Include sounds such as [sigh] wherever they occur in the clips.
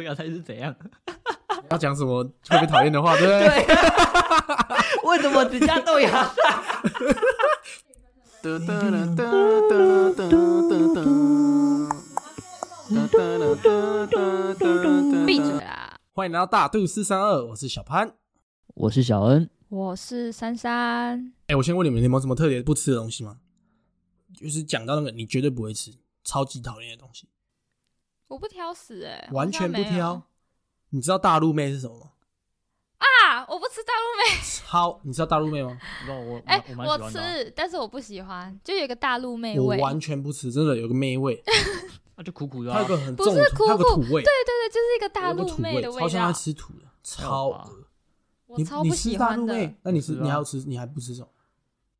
豆芽菜是怎样？要讲什么特别讨厌的话，对不 [laughs] 对？为什么只加豆芽？哒哒哒哒哒哒哒哒哒哒哒哒哒哒。闭嘴！欢迎来到大度四三二，我是小潘，我是小恩，我是三三。哎，我先问你们，你们有什么特别不吃的东西吗？就是讲到那个你绝对不会吃、超级讨厌的东西。我不挑食哎、完全不挑。你知道大陆妹是什么吗？啊！我不吃大陆妹，[laughs] 超，你知道大陆妹吗？不知道我哎、我蛮我喜欢的啊，吃，但是我不喜欢，就有一个大陆妹味。我完全不吃，真的有个妹味，[laughs] 那就苦苦的啊。它有个很不重的土，是苦苦它有个土味，对对对，就是一个大陆，妹的味道超像在道，吃土的，超有吧恶。我你你超不喜吃大陆欢的。妹，那你吃是啊你还要吃，你还不吃什么？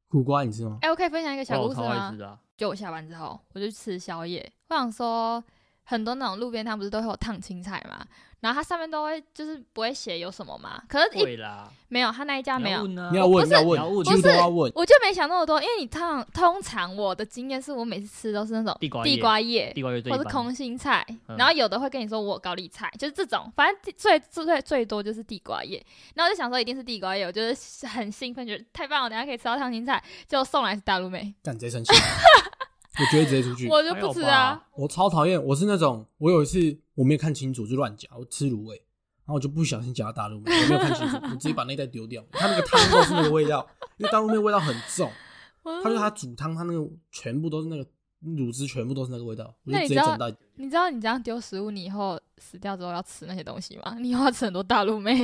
苦瓜你吃吗？哎、我可以分享一个小故事吗。就我下班之后，我就去吃宵夜。我想说，很多那种路边摊不是都会有烫青菜嘛，然后它上面都会就是不会写有什么嘛，可是一会啦，没有，他那一家没有。你要问啊。你要问，不是要你要问，问几乎都要问。我就没想那么多，因为你烫通常我的经验是我每次吃都是那种地瓜叶。地瓜叶地瓜叶最一般或是空心菜，嗯。然后有的会跟你说我高丽菜，就是这种，反正最最最最多就是地瓜叶。然后我就想说一定是地瓜叶，我就是很兴奋，觉得太棒了，等下可以吃到烫青菜，就送来是大陆妹，干直接生气，[laughs] 我绝对直接出去。我就不吃啊。我超讨厌，我是那种，我有一次我没有看清楚就乱夹，我吃卤味，然后我就不小心夹到大陆妹，我没有看清楚，我直接把那袋丢掉。它那个汤都是那个味道，因为大陆妹味道很重，[laughs] 我它就它煮汤，它那个全部都是那个卤汁，全部都是那个味道，我就那你知道直接整袋。你知道你这样丢食物，你以后死掉之后要吃那些东西吗？你以后要吃很多大陆妹。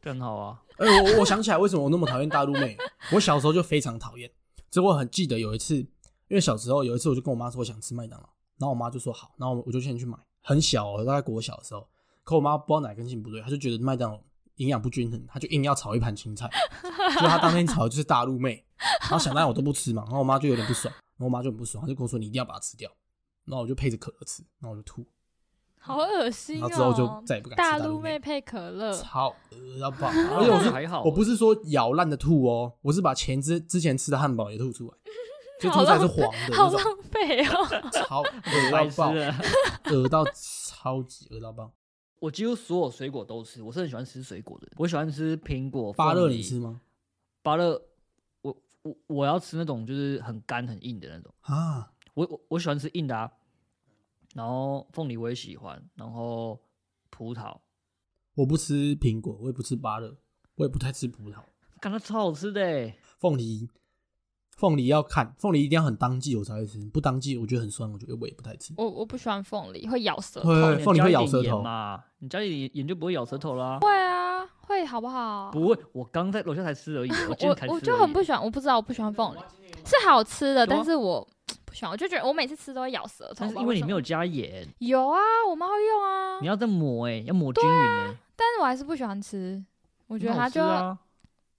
这很好啊。哎、我我想起来为什么我那么讨厌大陆妹，我小时候就非常讨厌，只不过我很记得有一次，因为小时候有一次我就跟我妈说我想吃麦当劳，然后我妈就说好，然后我就先去买，很小哦，大概国小的时候，可我妈不知道哪根筋不对，她就觉得麦当劳营养不均衡，她就硬要炒一盘青菜，就她当天炒的就是大陆妹，然后想当然我都不吃嘛，然后我妈就有点不爽，然后我妈就很不爽，她就跟我说你一定要把它吃掉，然后我就配着可乐吃，然后我就吐，好恶心哦！然后之后就再也不敢吃大陆陆妹配可乐，超恶到爆，而且我是还好，我不是说咬烂的吐哦，我是把前之之前吃的汉堡也吐出来，就好吐出来是黄的好浪费哦！[laughs] 超恶到爆，了。恶到超级恶到爆。我几乎所有水果都吃，我是很喜欢吃水果的。我喜欢吃苹果、芭乐梨你吃吗？芭乐，我我我要吃那种就是很干很硬的那种。啊，我我我喜欢吃硬的啊，然后凤梨我也喜欢，然后葡萄，我不吃苹果，我也不吃芭乐，我也不太吃葡萄。感觉超好吃的欸。凤梨，凤梨要看，凤梨一定要很当季我才会吃，不当季我觉得很酸，我觉得我也不太吃。我我不喜欢凤梨，会咬舌头。会凤梨会咬舌头嘛？你加一点盐就不会咬舌头啦。会啊，会好不好？不会，我刚在楼下才吃而已，[laughs] 我我我就很不喜欢，我不知道我不喜欢凤梨，是好吃的，但是我不喜欢，我就觉得我每次吃都会咬舌头。但是因为你没有加盐，有啊，我妈会用啊你，要再抹哎、要抹均匀哎、但是我还是不喜欢吃。我我觉得它就啊，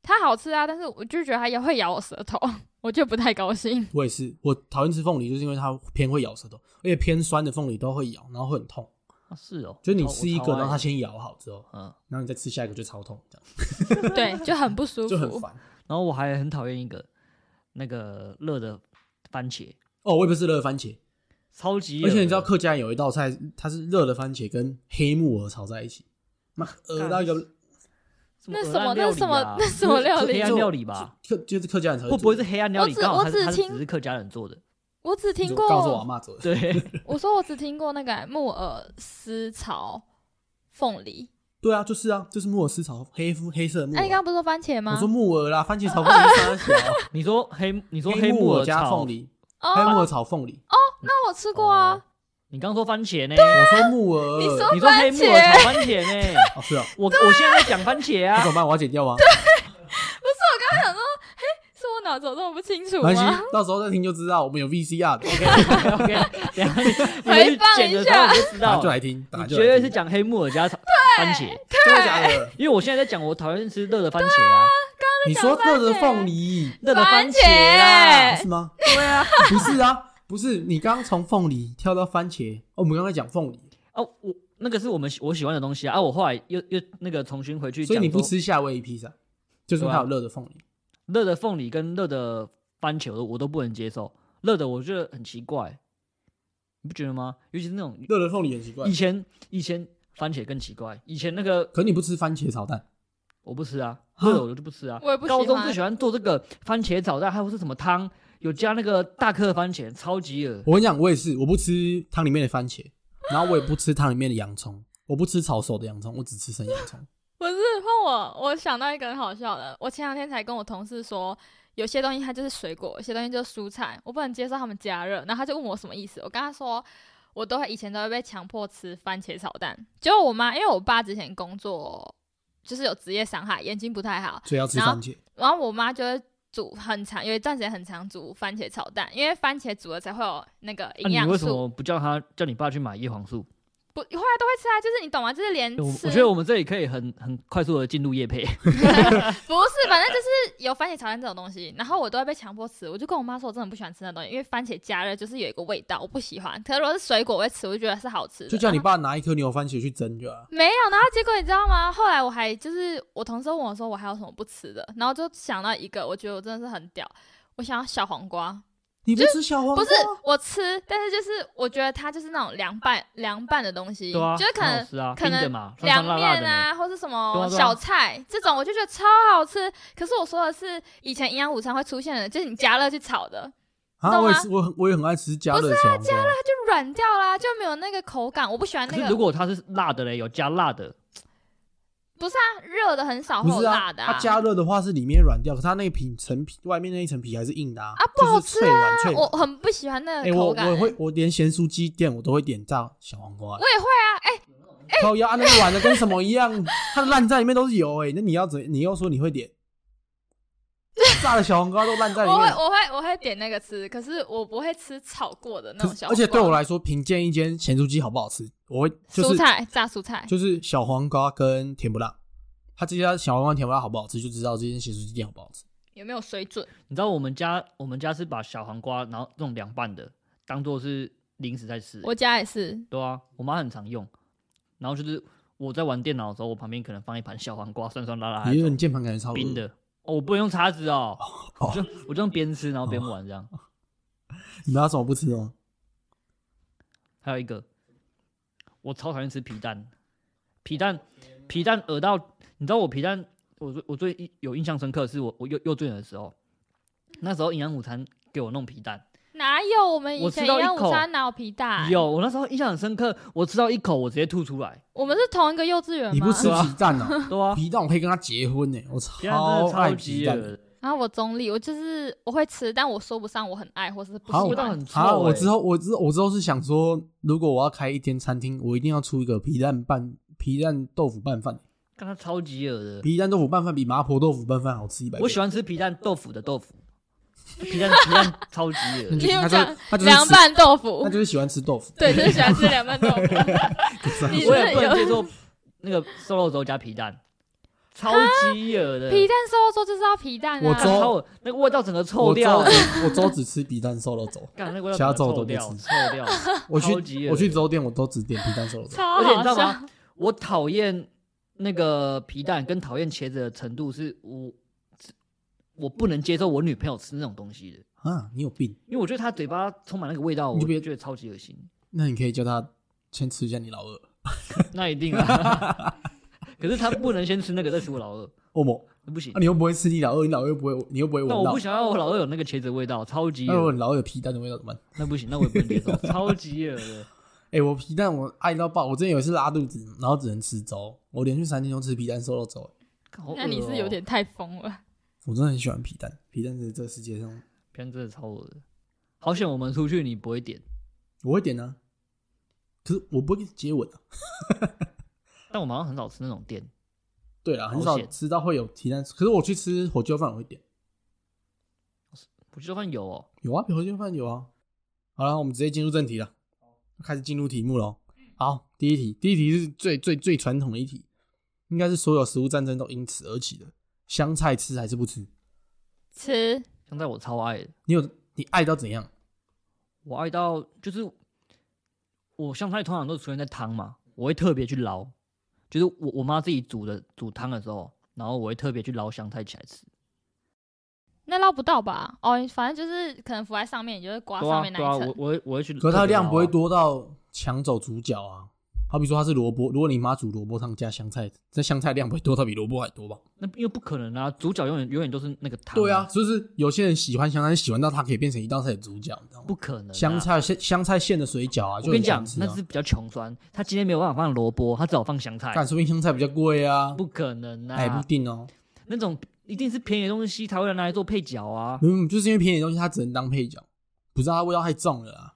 它好吃啊，但是我就觉得它也会咬我舌头，[laughs] 我就不太高兴。我也是，我讨厌吃凤梨，就是因为它偏会咬舌头，而且偏酸的凤梨都会咬，然后会很痛。啊是哦，就是你吃一个，然后它，先咬好之后，嗯，然后你再吃下一个就超痛，这样 [laughs] [laughs] 对，就很不舒服。就很烦。然后我还很讨厌一个那个热的番茄，哦，我也不是热番茄，超级，而且你知道客家人有一道菜，它是热的番茄跟黑木耳炒在一起，妈恶到一个那什什么么那什么啊那什么料理黑暗料理吧？客就是客家人才会做会不会是黑暗料理？我只我只听是只是客家人做的，我只听过告诉我阿过，妈做的，对 [laughs] [laughs] 我说我只听过那个木耳丝炒凤梨。对啊，就是啊，就是木耳丝炒黑肤黑色的木哎、你刚。刚不是说番茄吗？我说木耳啦，番茄炒凤梨是啥小？[laughs] 你说黑，你说黑木耳加凤，梨，黑木哦，耳炒凤梨。哦那我吃过啊。哦你刚说番茄呢？我说木耳，你说你说黑木耳炒番茄呢？[laughs] 哦是啊，我我现在在讲番茄啊。那怎，么办？我要剪掉吗？是我脑子有这么不清楚吗？，到时候再听就知道，我们有 VCR 的，OK OK，等一下你你剪的时一下候你就知打道就来听，打你绝对是讲黑木耳加炒番茄，真的假的？因为我现在在讲我讨厌吃热的番茄啊，你说热的凤梨。热的番番茄。啊，茄是吗？对啊，不是啊，不是，你刚刚从凤梨跳到番茄，哦，我们刚才讲凤梨，哦，我那个是我们喜我喜欢的东西啊，啊，我后来又又那个重新回去所以你不吃夏威夷披萨，就是因为它有热的凤梨。热的凤梨跟热的番茄，我都我都不能接受，热的我觉得很奇怪，你不觉得吗？尤其是那种热的凤梨很奇怪以，前以前番茄更奇怪。以前那个可你不吃番茄炒蛋，我不吃啊，啊热的我就不吃啊。我也不喜高中欢最喜欢做这个番茄炒蛋，还有是什么汤，有加那个大颗的番茄，超级恶。我跟你讲，我也是，我不吃汤里面的番茄，然后我也不吃汤里面的洋葱，我不吃炒熟的洋葱，我只吃生洋葱。[laughs] 不是换我，我想到一个很好笑的。我前两天才跟我同事说，有些东西它就是水果，有些东西就是蔬菜，我不能接受他们加热。然后他就问我什么意思，我跟他说，我都会以前都会被强迫吃番茄炒蛋。结果我妈，因为我爸之前工作就是有职业伤害，眼睛不太好，所以要吃然后番茄。然后我妈就会煮很长，有一段时间很长煮番茄炒蛋，因为番茄煮了才会有那个那、啊你营养素。为什么不叫他叫你爸去买叶黄素？不，后来都会吃啊，就是你懂吗？就是连我吃我觉得我们这里可以很很快速的进入叶配。[laughs] 不是，反正就是有番茄炒蛋这种东西，然后我都会被强迫吃。我就跟我妈说，我真的不喜欢吃那东西，因为番茄加热就是有一个味道，我不喜欢。可是如果是水果，我会吃，我就觉得是好吃的。就叫你爸拿一颗牛番茄去蒸就好了。没有，然后结果你知道吗？后来我还就是我同事问我说我还有什么不吃的，然后就想到一个，我觉得我真的是很屌，我想要小黄瓜。你不吃小黄瓜？不是我吃，但是就是我觉得它就是那种凉拌凉拌的东西，对啊，就是可能可能凉。面啊，或是什对么小菜、这种，我就觉得超好吃。可是我说的是以前营养午餐会出现的，就是你加热去炒的，啊，懂吗我也是，我很我也很爱吃加热的小黄瓜。它就软掉啦，就没有那个口感。我不喜欢那个，可是如果它是辣的嘞，有加辣的，不是啊，热的很少会有不是啊，辣的它加热的话是里面软掉，可它那个皮层皮外面那一层皮还是硬的啊，啊不好就是脆软脆软。我很不喜欢那哎，我个口感、我会我连咸酥鸡店我都会点炸小黄瓜。我，也会啊，哎、靠腰啊，那个软的跟什么一样，[laughs] 它的烂在里面都是油哎，那你要怎你又说你会点炸的小黄瓜都烂在里面，我会我会我会点那个吃，可是我不会吃炒过的那种小黄瓜。而且对我来说，评鉴一间咸猪鸡好不好吃，我会就是蔬菜炸蔬菜，就是小黄瓜跟甜不辣，他这家小黄瓜甜不辣好不好吃，就知道这间咸酥鸡店好不好吃。有没有水准？你知道我们家我们家是把小黄瓜，然后那种凉拌的，当做是零食在吃。我家也是，对啊，我妈很常用。然后就是我在玩电脑的时候，我旁边可能放一盘小黄瓜，酸酸辣辣的你键盘感觉超恶冰的。哦，我不能用叉子哦，哦我就我就用边吃然后边玩这样。你们要什么不吃哦？还有一个，我超讨厌吃皮蛋，皮蛋皮蛋恶到，你知道我皮蛋，我最我最印有印象深刻是我我幼幼稚园的时候，那时候营养午餐给我弄皮蛋，哪有我们以前营养午到一口餐哪有皮蛋？有我那时候印象很深刻，我吃到一口我直接吐出来，我们是同一个幼稚园吗？你不吃皮蛋哦？[laughs] 对啊，皮蛋我可以跟他结婚呢，我超爱皮蛋。级恶的，然后我中立，我就是我会吃，但我说不上我很爱或是不好！我欸之后我之后我之后是想说，如果我要开一间餐厅，我一定要出一个皮蛋拌皮蛋豆腐拌饭。看它超级恶的。皮蛋豆腐拌饭比麻婆豆腐拌饭好吃一百倍。我喜欢吃皮蛋豆腐的豆腐，皮蛋皮蛋超级恶你的。他就他就是凉拌豆腐他，就是喜欢吃豆腐。对，就是喜欢吃凉拌豆腐。你我也不能接受那个瘦肉粥加皮蛋，超级恶的。皮蛋瘦肉粥就是要皮蛋啊。我粥那个味道整个臭掉，我粥只吃皮蛋瘦肉粥。干那个味道其他粥都不吃臭掉。我去我去粥店，我都只点皮蛋瘦肉粥。而且你知道吗？我讨厌那个皮蛋跟讨厌茄子的程度是五我不能接受我女朋友吃那种东西的，啊，你有病？因为我觉得她嘴巴充满那个味道，我你就别觉得超级恶心。那你可以叫她先吃一下你老二。[laughs] 那一定啊。[laughs] 可是她不能先吃那个再吃我老二，欧某，不行啊，。你又不会吃你老二，你老二又不会，你又不会闻到那我不。想要我老二有那个茄子的味道，超级那如果恶。你老二有皮蛋的味道怎么办？那不行，那我也不能接受，[laughs] 超级恶的。哎、我皮蛋我爱到爆，我之前有一次拉肚子，然后只能吃粥，我连续三天都吃皮蛋瘦肉粥。那你是有哦点太疯了。我真的很喜欢皮蛋，皮蛋是这个世界上皮蛋真的超恶的。好险我们出去你不会点，我会点啊，可是我不会接吻啊。[laughs] 但我们好像很少吃那种店。对啊，很少吃到会有皮蛋，可是我去吃火鸡肉饭我会点，我觉得饭有哦，有啊，火鸡肉饭有啊。好了，我们直接进入正题了，开始进入题目喽。好，第一题，第一题是最最最传统的一题，应该是所有食物战争都因此而起的。香菜吃还是不吃？吃香菜我超爱的，你有你爱到怎样？我爱到就是我香菜通常都出现在汤嘛，我会特别去捞，就是我我妈自己煮的煮汤的时候，然后我会特别去捞香菜起来吃。那捞不到吧？哦，反正就是可能浮在上面，你就会刮上面那一层。我会我会去，可是它的量不会多。多到抢走主角啊。好比说它是萝卜，如果你妈煮萝卜汤加香菜，这香菜量不会多到比萝卜还多吧？那因为不可能啊，主角永远永远都是那个汤。对啊，，就是有些人喜欢香菜，喜欢到它可以变成一道菜的主角，你知道吗？不可能啊。香菜馅香菜馅的水饺啊，就我跟你讲那是比较穷酸。他今天没有办法放萝卜，他只好放香菜。但，说不定香菜比较贵啊，不可能啊哎，不！定哦。那种一定是便宜的东西才会拿来做配角啊。嗯，就是因为便宜的东西它只能当配角，不知道它味道太重了啊。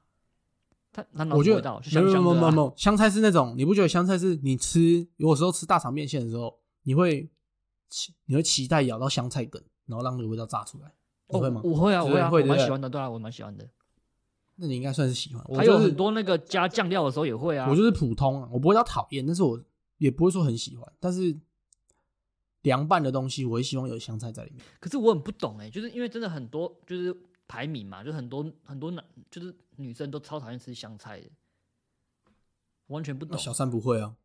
它它哪我觉得味道？就没有没香香的啊。有没有 [laughs] 香菜是那种你不觉得香菜是你吃有时候吃大肠面线的时候，你会期你会期待咬到香菜梗，然后让那个味道炸出来，你会吗哦？我会啊，我对会啊，我蛮喜欢的，对啊，我蛮喜欢的。那你应该算是喜欢。我还有很多那个加酱料的时候也会啊。我就是普通啊，我不会到讨厌，但是我也不会说很喜欢。但是凉拌的东西，我也希望有香菜在里面。可是我很不懂哎、就是因为真的很多就是排名嘛，就很多很多男就是女生都超讨厌吃香菜的，完全不懂。小三不会啊，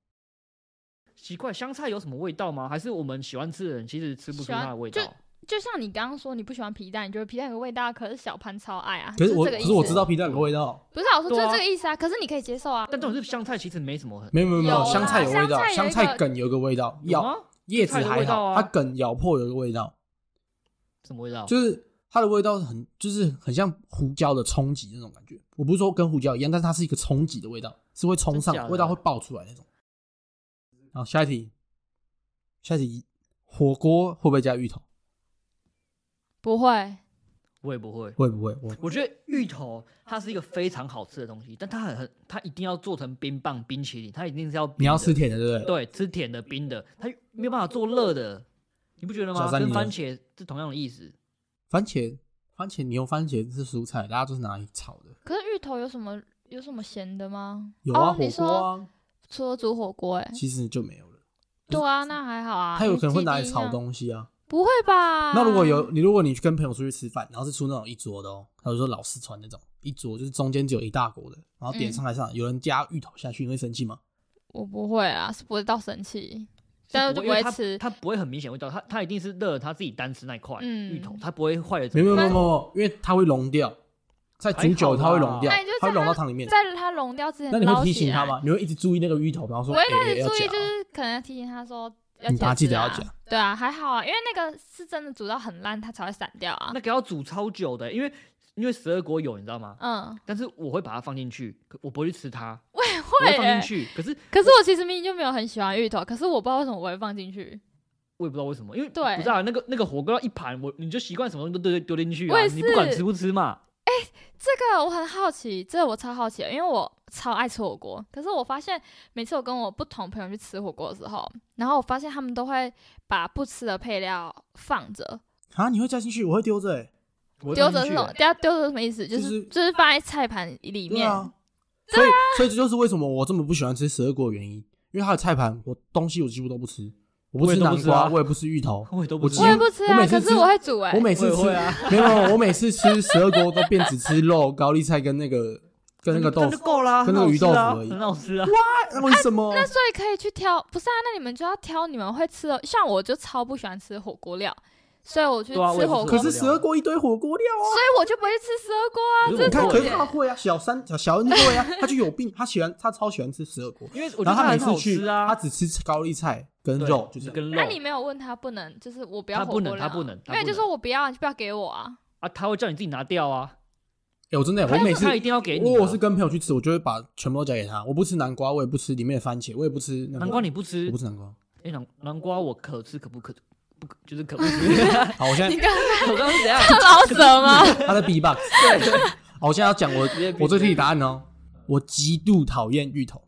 奇怪，香菜有什么味道吗？还是我们喜欢吃的人其实吃不出它的味道？就像你刚刚说你不喜欢皮蛋，你觉得皮蛋有个味道，可是小潘超爱啊。可是我可就这个意思是我知道皮蛋有个味道，不是啊，我说就是这个意思啊。可是你可以接受啊。但这种是香菜，其实没什么很没有没有没有香菜有味道，香香菜有一个菜梗有个味道，咬？叶子还好，啊它梗咬破有个味道，什么味道？就是它的味道很就是很像胡椒的冲击那种感觉。我不是说跟胡椒一样，但是它是一个冲击的味道，是会冲上的味道会爆出来那种。好，下一题，下一题，火锅会不会加芋头？不会，我也不会。会不会？我我觉得芋头它是一个非常好吃的东西，但它很很它一定要做成冰棒、冰淇淋，它一定是要你要吃甜的，对不对？对吃甜的、冰的，它没有办法做热的，你不觉得吗？跟番茄是同样的意思。番茄，番茄牛番茄是蔬菜，大家都是拿来炒的。可是芋头有什么有什么咸的吗？有啊，哦、火锅啊，除了煮火锅，哎，其实就没有了。对啊，那还好啊。它有可能会拿来炒东西啊。不会吧？那如果有你，如果你去跟朋友出去吃饭，然后是出那种一桌的哦，他就说老四川那种一桌，就是中间只有一大锅的，然后点嗯上来上，有人加芋头下去，你会生气吗？我不会啊，是不会到生气，是但是就因为它不会吃。它不会很明显味道，它它一定是热，它自己单吃那一块、嗯芋头，它不会坏的。没有没有没有因为它会溶掉，在煮久它会溶掉它会融到汤里面。在它融掉之前那你会？提醒他吗？你会一直注意那个芋头，然后说我会开哎始注意，就是可能提醒他说要你把它记得啊要讲。对啊，还好啊，因为那个是真的煮到很烂，它才会散掉啊那。个要煮超久的，因为因为十二国有，你知道吗？嗯，但是我会把它放进去，可我不会去吃它，我也我会放进去。可是可是我其实明明就没有很喜欢芋头，可是我不知道为什么我会放进去。我也不知道为什么，因为对不知道那个那个火锅要一盘，我你就习惯什么东西都丢丢进去啊，你不管吃不吃嘛。这个我很好奇，这个我超好奇的，因为我超爱吃火锅。可是我发现每次我跟我不同朋友去吃火锅的时候，然后我发现他们都会把不吃的配料放着，啊，你会加进去，我会丢着哎。丢着是什么？丢丢着什么意思？就就是是就是放在菜盘里面。对啊，所以所以这就是为什么我这么不喜欢吃十二锅的原因，因为它的菜盘我东西我几乎都不吃，我不吃南瓜，都不吃啊我也不吃芋头，我也都不吃我也不吃啊，我每次吃可是我会煮哎、我每次吃啊没有，我每次吃十二锅都变只吃肉、高丽菜跟那个 [laughs] 跟那个豆腐，够啦，跟那个鱼豆腐而已很好吃啊。那为什么？那所以可以去挑，不是啊？那你们就要挑你们会吃的。像我就超不喜欢吃火锅料，所以我去吃火锅，可是吃火锅十二锅一堆火锅料啊！所以我就不会吃十二锅啊。你看，会可是他会啊，小三小小恩就会啊，[laughs] 他就有病，他喜欢他超喜欢吃十二锅，因为我觉得然后他每次去吃啊，他只吃高丽菜跟肉，就是。跟肉那、你没有问他不能，就是我不要他不能火锅料他不能他没有就不能说我不要，你就不要给我啊。啊，他会叫你自己拿掉啊。哎，我真的，我每次他一定要给你啊。如果我是跟朋友去吃，我就会把全部都交给他。我不吃南瓜，我也不吃里面的番茄，我也不吃那个南瓜你不吃我不，吃南瓜。哎，南南瓜我可吃可不可不就是可不吃。[laughs] 好，我现在你刚我刚怎样？刚老舍吗？他在 B box。对，好，我现在要讲我直接闭我最替你答案哦。我极度讨厌芋头，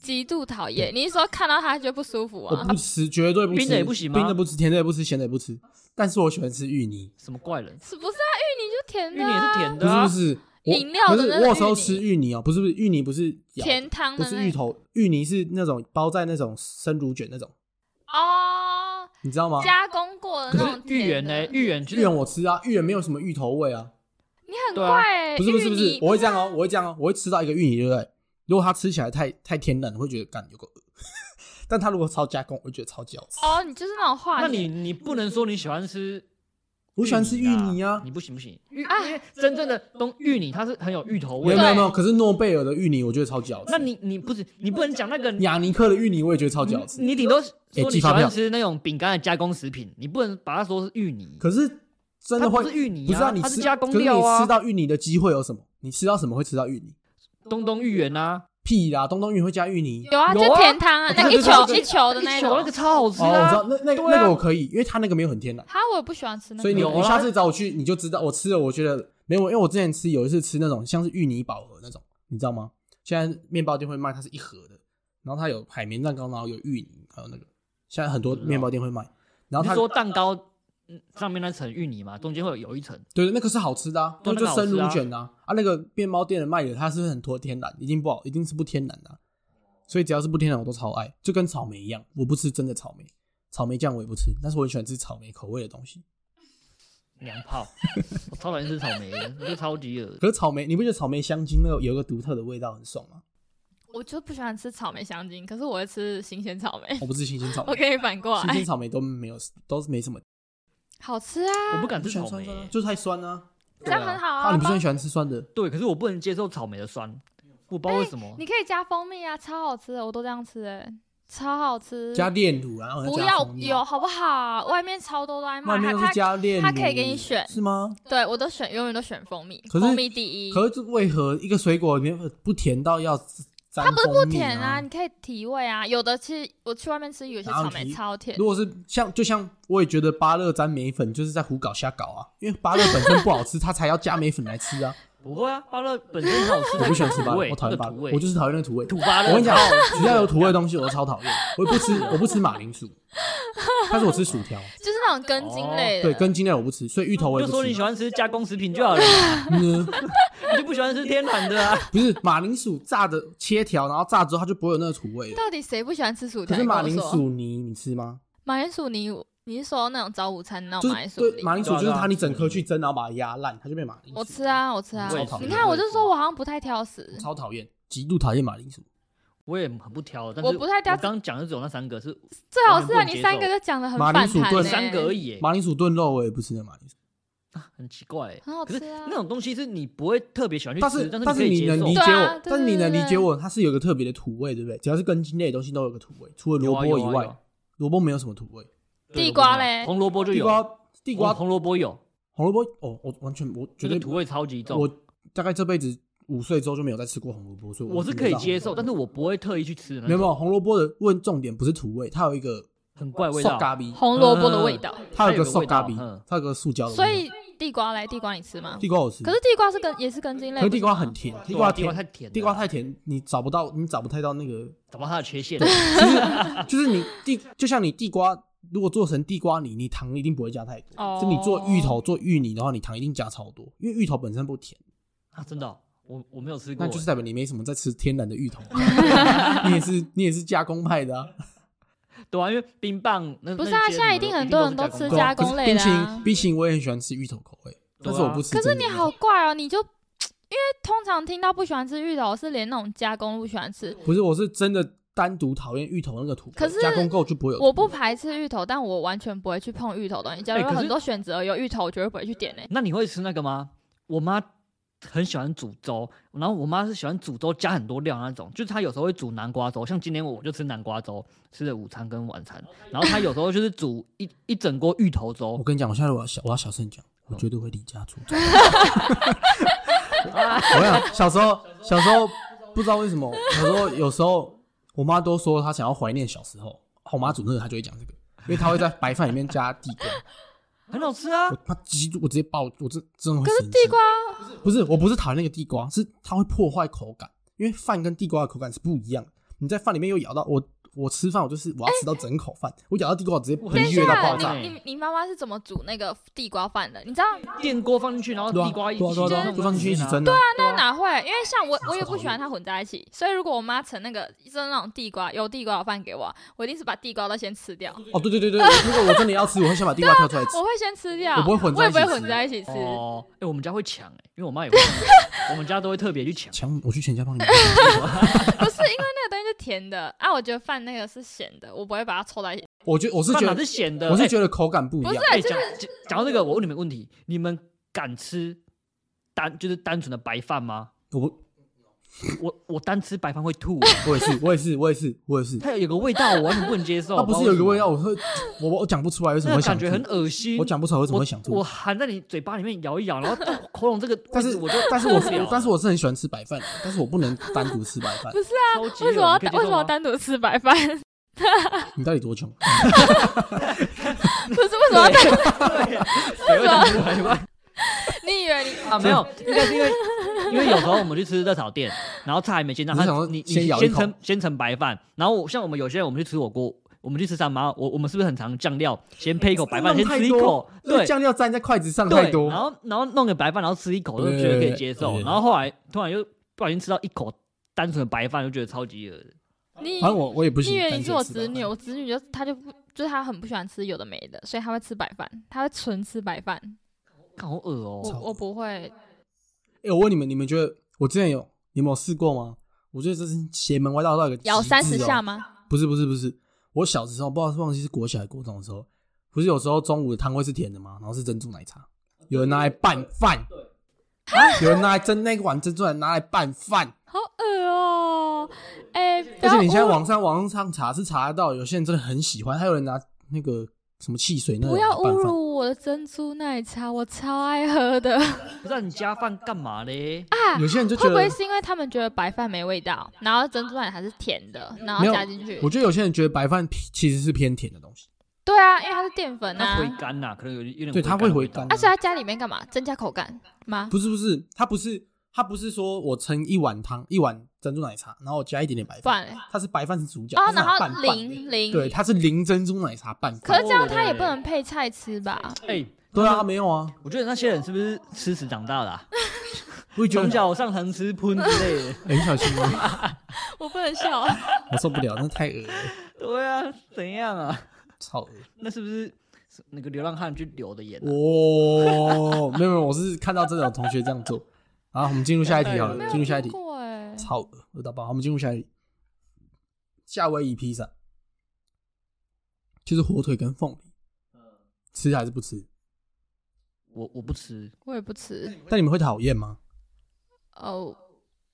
极度讨厌，你是说看到它觉得不舒服啊我不？吃，绝对不吃。冰的也不行吗冰的不吃，甜的也不吃，咸的也不吃。但是我喜欢吃芋泥，什么怪人？是不是啊？芋泥就甜的芋泥是甜的啊不是不。是，饮料的不是那个我有时候吃芋泥哦，不是不是芋泥，不是甜汤不是芋头，芋泥是那种包在那种生乳卷那种，哦，你知道吗？加工过的那种芋圆呢？芋圆就是芋圆我吃啊，芋圆没有什么芋头味啊。你很怪欸，不是不是不是，我会这样哦，我会这样哦，我会吃到一个芋泥，对不对？如果它吃起来太太天然，你会觉得干有个恶。[laughs] 但它如果超加工，我会觉得超级好吃。哦，你就是那种化。那你你不能说你喜欢吃我喜欢吃芋泥啊。你不行不行，芋啊因为真正的东芋泥它是很有芋头味。没有没有没有，可是诺贝尔的芋泥我觉得超级好吃那。你你不是你不能讲那个 [laughs] 雅尼克的芋泥我也觉得超级好吃。你顶多说你喜欢吃那种饼干的加工食品，你不能把它说是芋泥。可是真的它会是芋泥不是啊？你吃加工可是你料啊吃到芋泥的机会有什么？你吃到什么会吃到芋泥？东东芋圆啊，屁啦，东东芋会加芋泥。有啊，就甜汤啊，哦那个一球一球的那种一球那。个超好吃哦，我知啊道，！那那个对啊那个我可以，因为它那个没有很甜的，哈，我也不喜欢吃那个。所以你有啊你下次找我去，你就知道我吃了，我觉得没有，因为我之前吃有一次吃那种像是芋泥饱和那种，你知道吗？现在面包店会卖，它是一盒的，然后它有海绵蛋糕，然后有芋泥，还有那个现在很多面包店会卖，然后它你是说蛋糕嗯上面那层芋泥嘛，中间会有有一层，对那个是好吃的啊，那就生乳卷啊，啊那个面包店的卖的它是很多天然，一定不好，一定是不天然的啊、所以只要是不天然我都超爱，就跟草莓一样，我不吃真的草莓，草莓酱我也不吃，但是我很喜欢吃草莓口味的东西。娘炮，[laughs] 我超讨厌吃草莓的，我就超级恶。可是草莓，你不觉得草莓香精那个有一个独特的味道很爽吗？我就不喜欢吃草莓香精，可是我会吃新鲜草莓。我不吃新鲜草我莓，[laughs] 跟你反过来新鲜，草莓都没有，都是没什么。好吃啊，我不敢吃草莓就是太酸啊。这样很好啊，你不是很喜欢吃酸的？对，可是我不能接受草莓的酸，我不知道为什么。你可以加蜂蜜啊，超好吃的，我都这样吃哎，超好吃。加炼乳，然后不要有好不好？外面超多都在卖，外面都是加炼乳，它可以给你选是吗？对我都选，永远都选蜂蜜，可是蜂蜜第一。可是为何一个水果里面不甜到要沾它不是不甜啊，啊？你可以提味啊。有的其实我去外面吃，有些草莓超甜如。果是像就像我也觉得芭乐沾梅粉就是在胡搞瞎搞啊，因为芭乐本身不好吃，它才要加梅粉来吃啊。不会啊，芭乐本身很好吃，我不喜欢吃芭乐，我讨厌芭乐我就是讨厌那个土味。土芭乐。我跟你讲，只要有土味的东西我都超讨厌，我也不吃，[laughs] 我不吃马铃薯，但是我吃薯条，就是那种根茎类的，对，根茎类我不吃，所以芋头我也不吃就说你喜。欢吃加工食品就好了，嗯，[laughs] 你就不喜欢吃天然的啊？不是马铃薯炸的切条，然后炸之后它就不会有那个土味了。到底谁不喜欢吃薯条？可是马铃薯泥你吃吗？马铃薯泥，你是说那种早午餐那就是种马铃薯泥？对马铃薯就是它你整颗去蒸，然后把它压烂，它就变马铃薯。我吃啊，我吃啊我也。超讨厌你看，我就说我好像不太挑食，超讨厌，极度讨厌马铃薯。我也很不挑，但是我不太挑我刚刚讲的只有那三个是最好是啊，你三个就讲的很马反弹呢，铃薯炖三个而已耶，马铃薯炖肉我也不吃那马铃薯，啊很奇怪耶。很好可是吃啊。那种东西是你不会特别喜欢去但吃，但是但是你能理。解我，但是你能理解我，它是有个特别的土味，对不对？只要是根茎类的东西都有个土味，除了萝卜以外萝卜没有什么土味。对地瓜嘞红萝卜就有，地瓜地瓜红红萝卜有，红萝卜哦，我完全我绝觉得土味超级重。我大概这辈子五岁之后就没有再吃过红萝卜，所以我是可以接受，但是我不会特意去吃的那种。没有没有红萝卜的问重点不是土味，它有一个很怪味道。塑咖喱，红萝卜的味道，它有一个它有个味塑咖喱它有个塑胶的味道。所以地瓜嘞，地瓜你吃吗？地瓜我吃，可是地瓜是根也是根茎类，可是地瓜不吗很甜，地瓜甜瓜太甜了，地瓜太甜，你找不到，你找不太到那个，找不到它的缺陷。就是你地，就像你地瓜，如果做成地瓜泥，你糖一定不会加太多。哦就你做芋头、做芋泥的话，你糖一定加超多，因为芋头本身不甜，啊，真的哦，我我没有吃过，那就是代表你没什么在吃天然的芋头，[laughs] 你也是你也是加工派的啊。对啊，因为冰棒那不是啊现在一定很多人都吃加工类的啊冰淇淋，冰淇淋我也很喜欢吃芋头口味，但是我不吃可。是你好怪哦，你就因为通常听到不喜欢吃芋头，是连那种加工都不喜欢吃。不是，我是真的单独讨厌芋头那个土，可是加工够就不会有。我不排斥芋头，但我完全不会去碰芋头的东西。假如有很多选择有芋头，我绝对不会去点诶。那你会吃那个吗？我妈很喜欢煮粥，然后我妈是喜欢煮粥加很多料那种，就是她有时候会煮南瓜粥，像今天我就吃南瓜粥，吃的午餐跟晚餐。然后她有时候就是煮一一整锅芋头粥我，跟你讲，我现在我要小我要小声讲，嗯我绝对会离家出走。[laughs] 我跟你讲，小时候小时候不知道为什么，小时候有时候我妈都说她想要怀念小时候，我妈煮那个她就会讲这个，因为她会在白饭里面加地瓜。[laughs] 很好吃啊我。她极度，我直接爆，我这真的会可是生气地瓜不是，我不是讨厌那个地瓜，是它会破坏口感，因为饭跟地瓜的口感是不一样的。你在饭里面又咬到我，我吃饭我就是我要吃到整口饭，我咬到地瓜我直接我喷等一下越到爆炸。你你你妈妈是怎么煮那个地瓜饭的？你知道？电锅放进去，然后地瓜一起对放进去一起啊蒸的。对啊，那哪会？因为像我，我也不喜欢它混在一起，所以如果我妈盛那个就是那种地瓜有地瓜的饭给我，我一定是把地瓜都先吃掉，哦，对对对对，如果我真的要吃，我会先把地瓜挑出来吃。我会先吃掉，我不会混在我也不会一起吃混在一起吃。哦，哎、我们家会抢哎、因为我妈也会抢，我们家都会特别去抢。抢，我去全家帮你。[laughs] 不是因为那个东西是甜的啊，我觉得饭那个是咸的，我不会把它凑在一起。我觉我是觉得是咸的？我是哎觉得口感不一不是样。哎，讲讲讲到这个，我问你们问题：你们敢吃单就是单纯的白饭吗？我不我我单吃白饭会吐，啊我也是，我也是，我也是，我也是。它有个味道，我完全不能接受。它不是有一个味道，我我会我我我讲不出来为什么会想感觉很恶心。我讲不出来为什么会想吐我。我含在你嘴巴里面咬一咬，然后到喉咙这个但是我就但是我是但是我是很喜欢吃白饭，但是我不能单独吃白饭。不是啊，为什么要为什么要单独吃白饭？你到底多穷？[laughs] 不是为什么要单？谁会单吃白饭你以为你啊？没有，应该是因为因为有时候我们去吃热炒店，然后菜还没煎到，他你是想说你你先盛先盛白饭，然后像我们有些人我们去吃火锅。我们去吃三妈，我我们是不是很常酱料先配一口白饭，先吃一口，对，那酱料沾在筷子上对太多然。后然后弄个白饭，然后吃一口，就觉得可以接受。然后后来突然又不小心吃到一口单纯的白饭，就觉得超级恶的。[laughs] 你反正我我也不为你是我侄女，我侄女就她就不就是她很不喜欢吃有的没的，所以她会吃白饭，她会纯吃白饭。看好恶哦、我我不会，哎、我问你们，你们觉得我之前有你们有试过吗？我觉得这是邪门歪道到一个咬三十哦下吗？不是不是不是，我小时候不知道是忘记是国小还是国中的时候，不是有时候中午的汤会是甜的吗？然后是珍珠奶茶，有人拿来拌饭，[laughs] 有人拿来蒸那个碗珍珠奶拿来拌饭，好恶哦、哎、不而且你现在网上网上查是查得到，有些人真的很喜欢，还有人拿那个什么汽水那个不要侮。辱我的珍珠奶茶，我超爱喝的 [laughs] 不知道你加饭干嘛嘞？啊！有些人就觉得，会不会是因为他们觉得白饭没味道，然后珍珠奶茶是甜的，然后加进去？我觉得有些人觉得白饭其实是偏甜的东西，对啊，因为它是淀粉它啊。回甘呐、可能有有点对它会回甘的味道甘而且它加里面干嘛？增加口感吗？不是不是，它不是它不是说我盛一碗汤一碗珍珠奶茶，然后我加一点点白饭，不然嘞它是白饭是主角，然后零零，对，，它是零珍珠奶茶拌可。是这样它也不能配菜吃吧？哎、对啊，没有啊，我觉得那些人是不是吃屎长大的、啊？我也觉得从小上堂吃喷之类的。很小心哦，[laughs] 我不能笑，[laughs] 我受不了，那太恶了，[laughs] 对啊，怎样啊？超恶。那是不是那个流浪汉去流的眼、啊？哦，没有没有，我是看到真的有同学这样做。好，我们进入下一题好了，进入下一题超恶饿到爆。好我们进入下一题，夏威夷披萨就是火腿跟凤梨，吃还是不吃？我我不吃，我也不吃。但你们会讨厌吗？哦，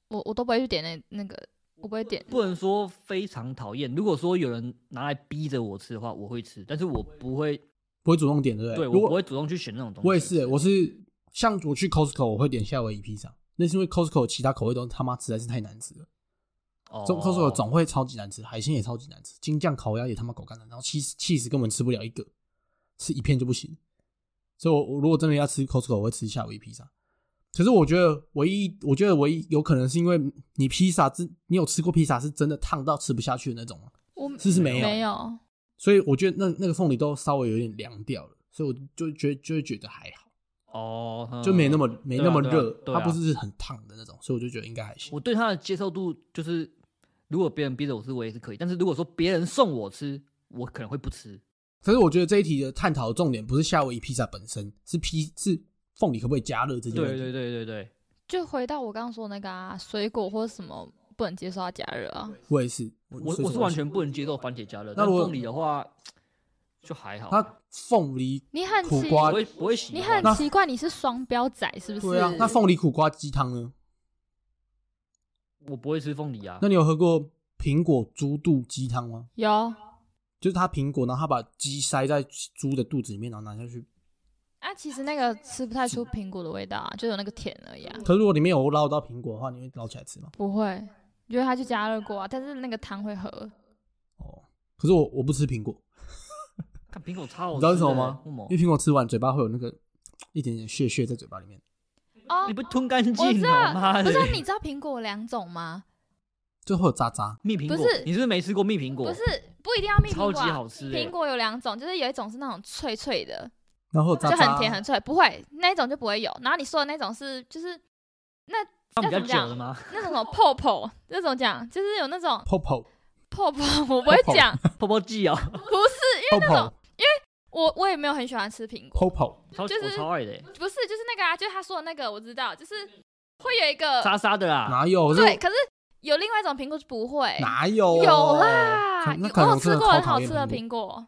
我我都不会去点那那个，我不会点。不能说非常讨厌。如果说有人拿来逼着我吃的话，我会吃，但是我不会，不会主动点，对不对对？我不会主动去选那种东西。我也是欸，我是像我去 Costco 我会点夏威夷披萨，那是因为 Costco 其他口味都他妈实在是太难吃了。哦总 Costco 总会超级难吃，海鲜也超级难吃，金酱烤鸭也他妈狗干的，然后 cheese cheese 根本吃不了一个，吃一片就不行。所以我，我如果真的要吃 Costco，我会吃夏威夷披萨。可是我觉得唯一，我觉得唯一有可能是因为你披萨是，你有吃过披萨是真的烫到吃不下去的那种吗？我是不是没有？没有，所以我觉得那那个凤梨都稍微有点凉掉了，所以我就觉就会觉得还好，哦，嗯就没那么没那么热，它不是很烫的那种，所以我就觉得应该还行。我对它的接受度就是，如果别人逼着我吃，我也是可以。但是如果说别人送我吃，我可能会不吃。可是我觉得这一题的探讨的重点不是夏威夷披萨本身，是披是凤梨可不可以加热这件问题。对对对对对，就回到我刚刚说的那个啊，水果或者什么不能接受它加热啊。我也是，我我是完全不能接受番茄加热，但那凤梨的话就还好。它凤梨你很奇，苦瓜不会不会喜你欢那很奇怪，你是双标仔是不是？对啊，那凤梨苦瓜鸡汤呢？我不会吃凤梨啊那。你有喝过苹果猪肚鸡汤吗？有就是它苹果，然后它把鸡塞在猪的肚子里面，然后拿下去。啊，其实那个吃不太出苹果的味道啊，就有那个甜而已啊。可是如果里面有捞到苹果的话，你会捞起来吃吗？不会，因为它就加热过啊，但是那个汤会喝。哦，可是我我不吃苹果，看苹果超好吃，你知道为什么吗因为苹果吃完嘴巴会有那个 [tsk] 一点点屑屑在嘴巴里面，哦你，不吞干我净哦，知道妈的！不是，你知道苹果有两种吗？就会有渣渣。蜜苹果，不是你是不是没吃过蜜苹果？不是，不一定要蜜苹超级。好吃欸苹果有两种，就是有一种是那种脆脆的，然后有渣渣，就很甜很脆，不会那一种就不会有。然后你说的那种是就是放比较要怎么讲久的吗？那种什么泡泡，那种讲就是有那种泡泡泡泡，我不会讲，泡泡剂哦，不是，泡泡我我也没有很喜欢吃苹果，泡泡，超就是超爱的欸，不是就是那个啊，就是他说的那个我知道，就是会有一个沙沙的啦。哪有？对，可是有另外一种苹果是不会，哪有？有啦，我有可能吃过很好吃的苹苹果，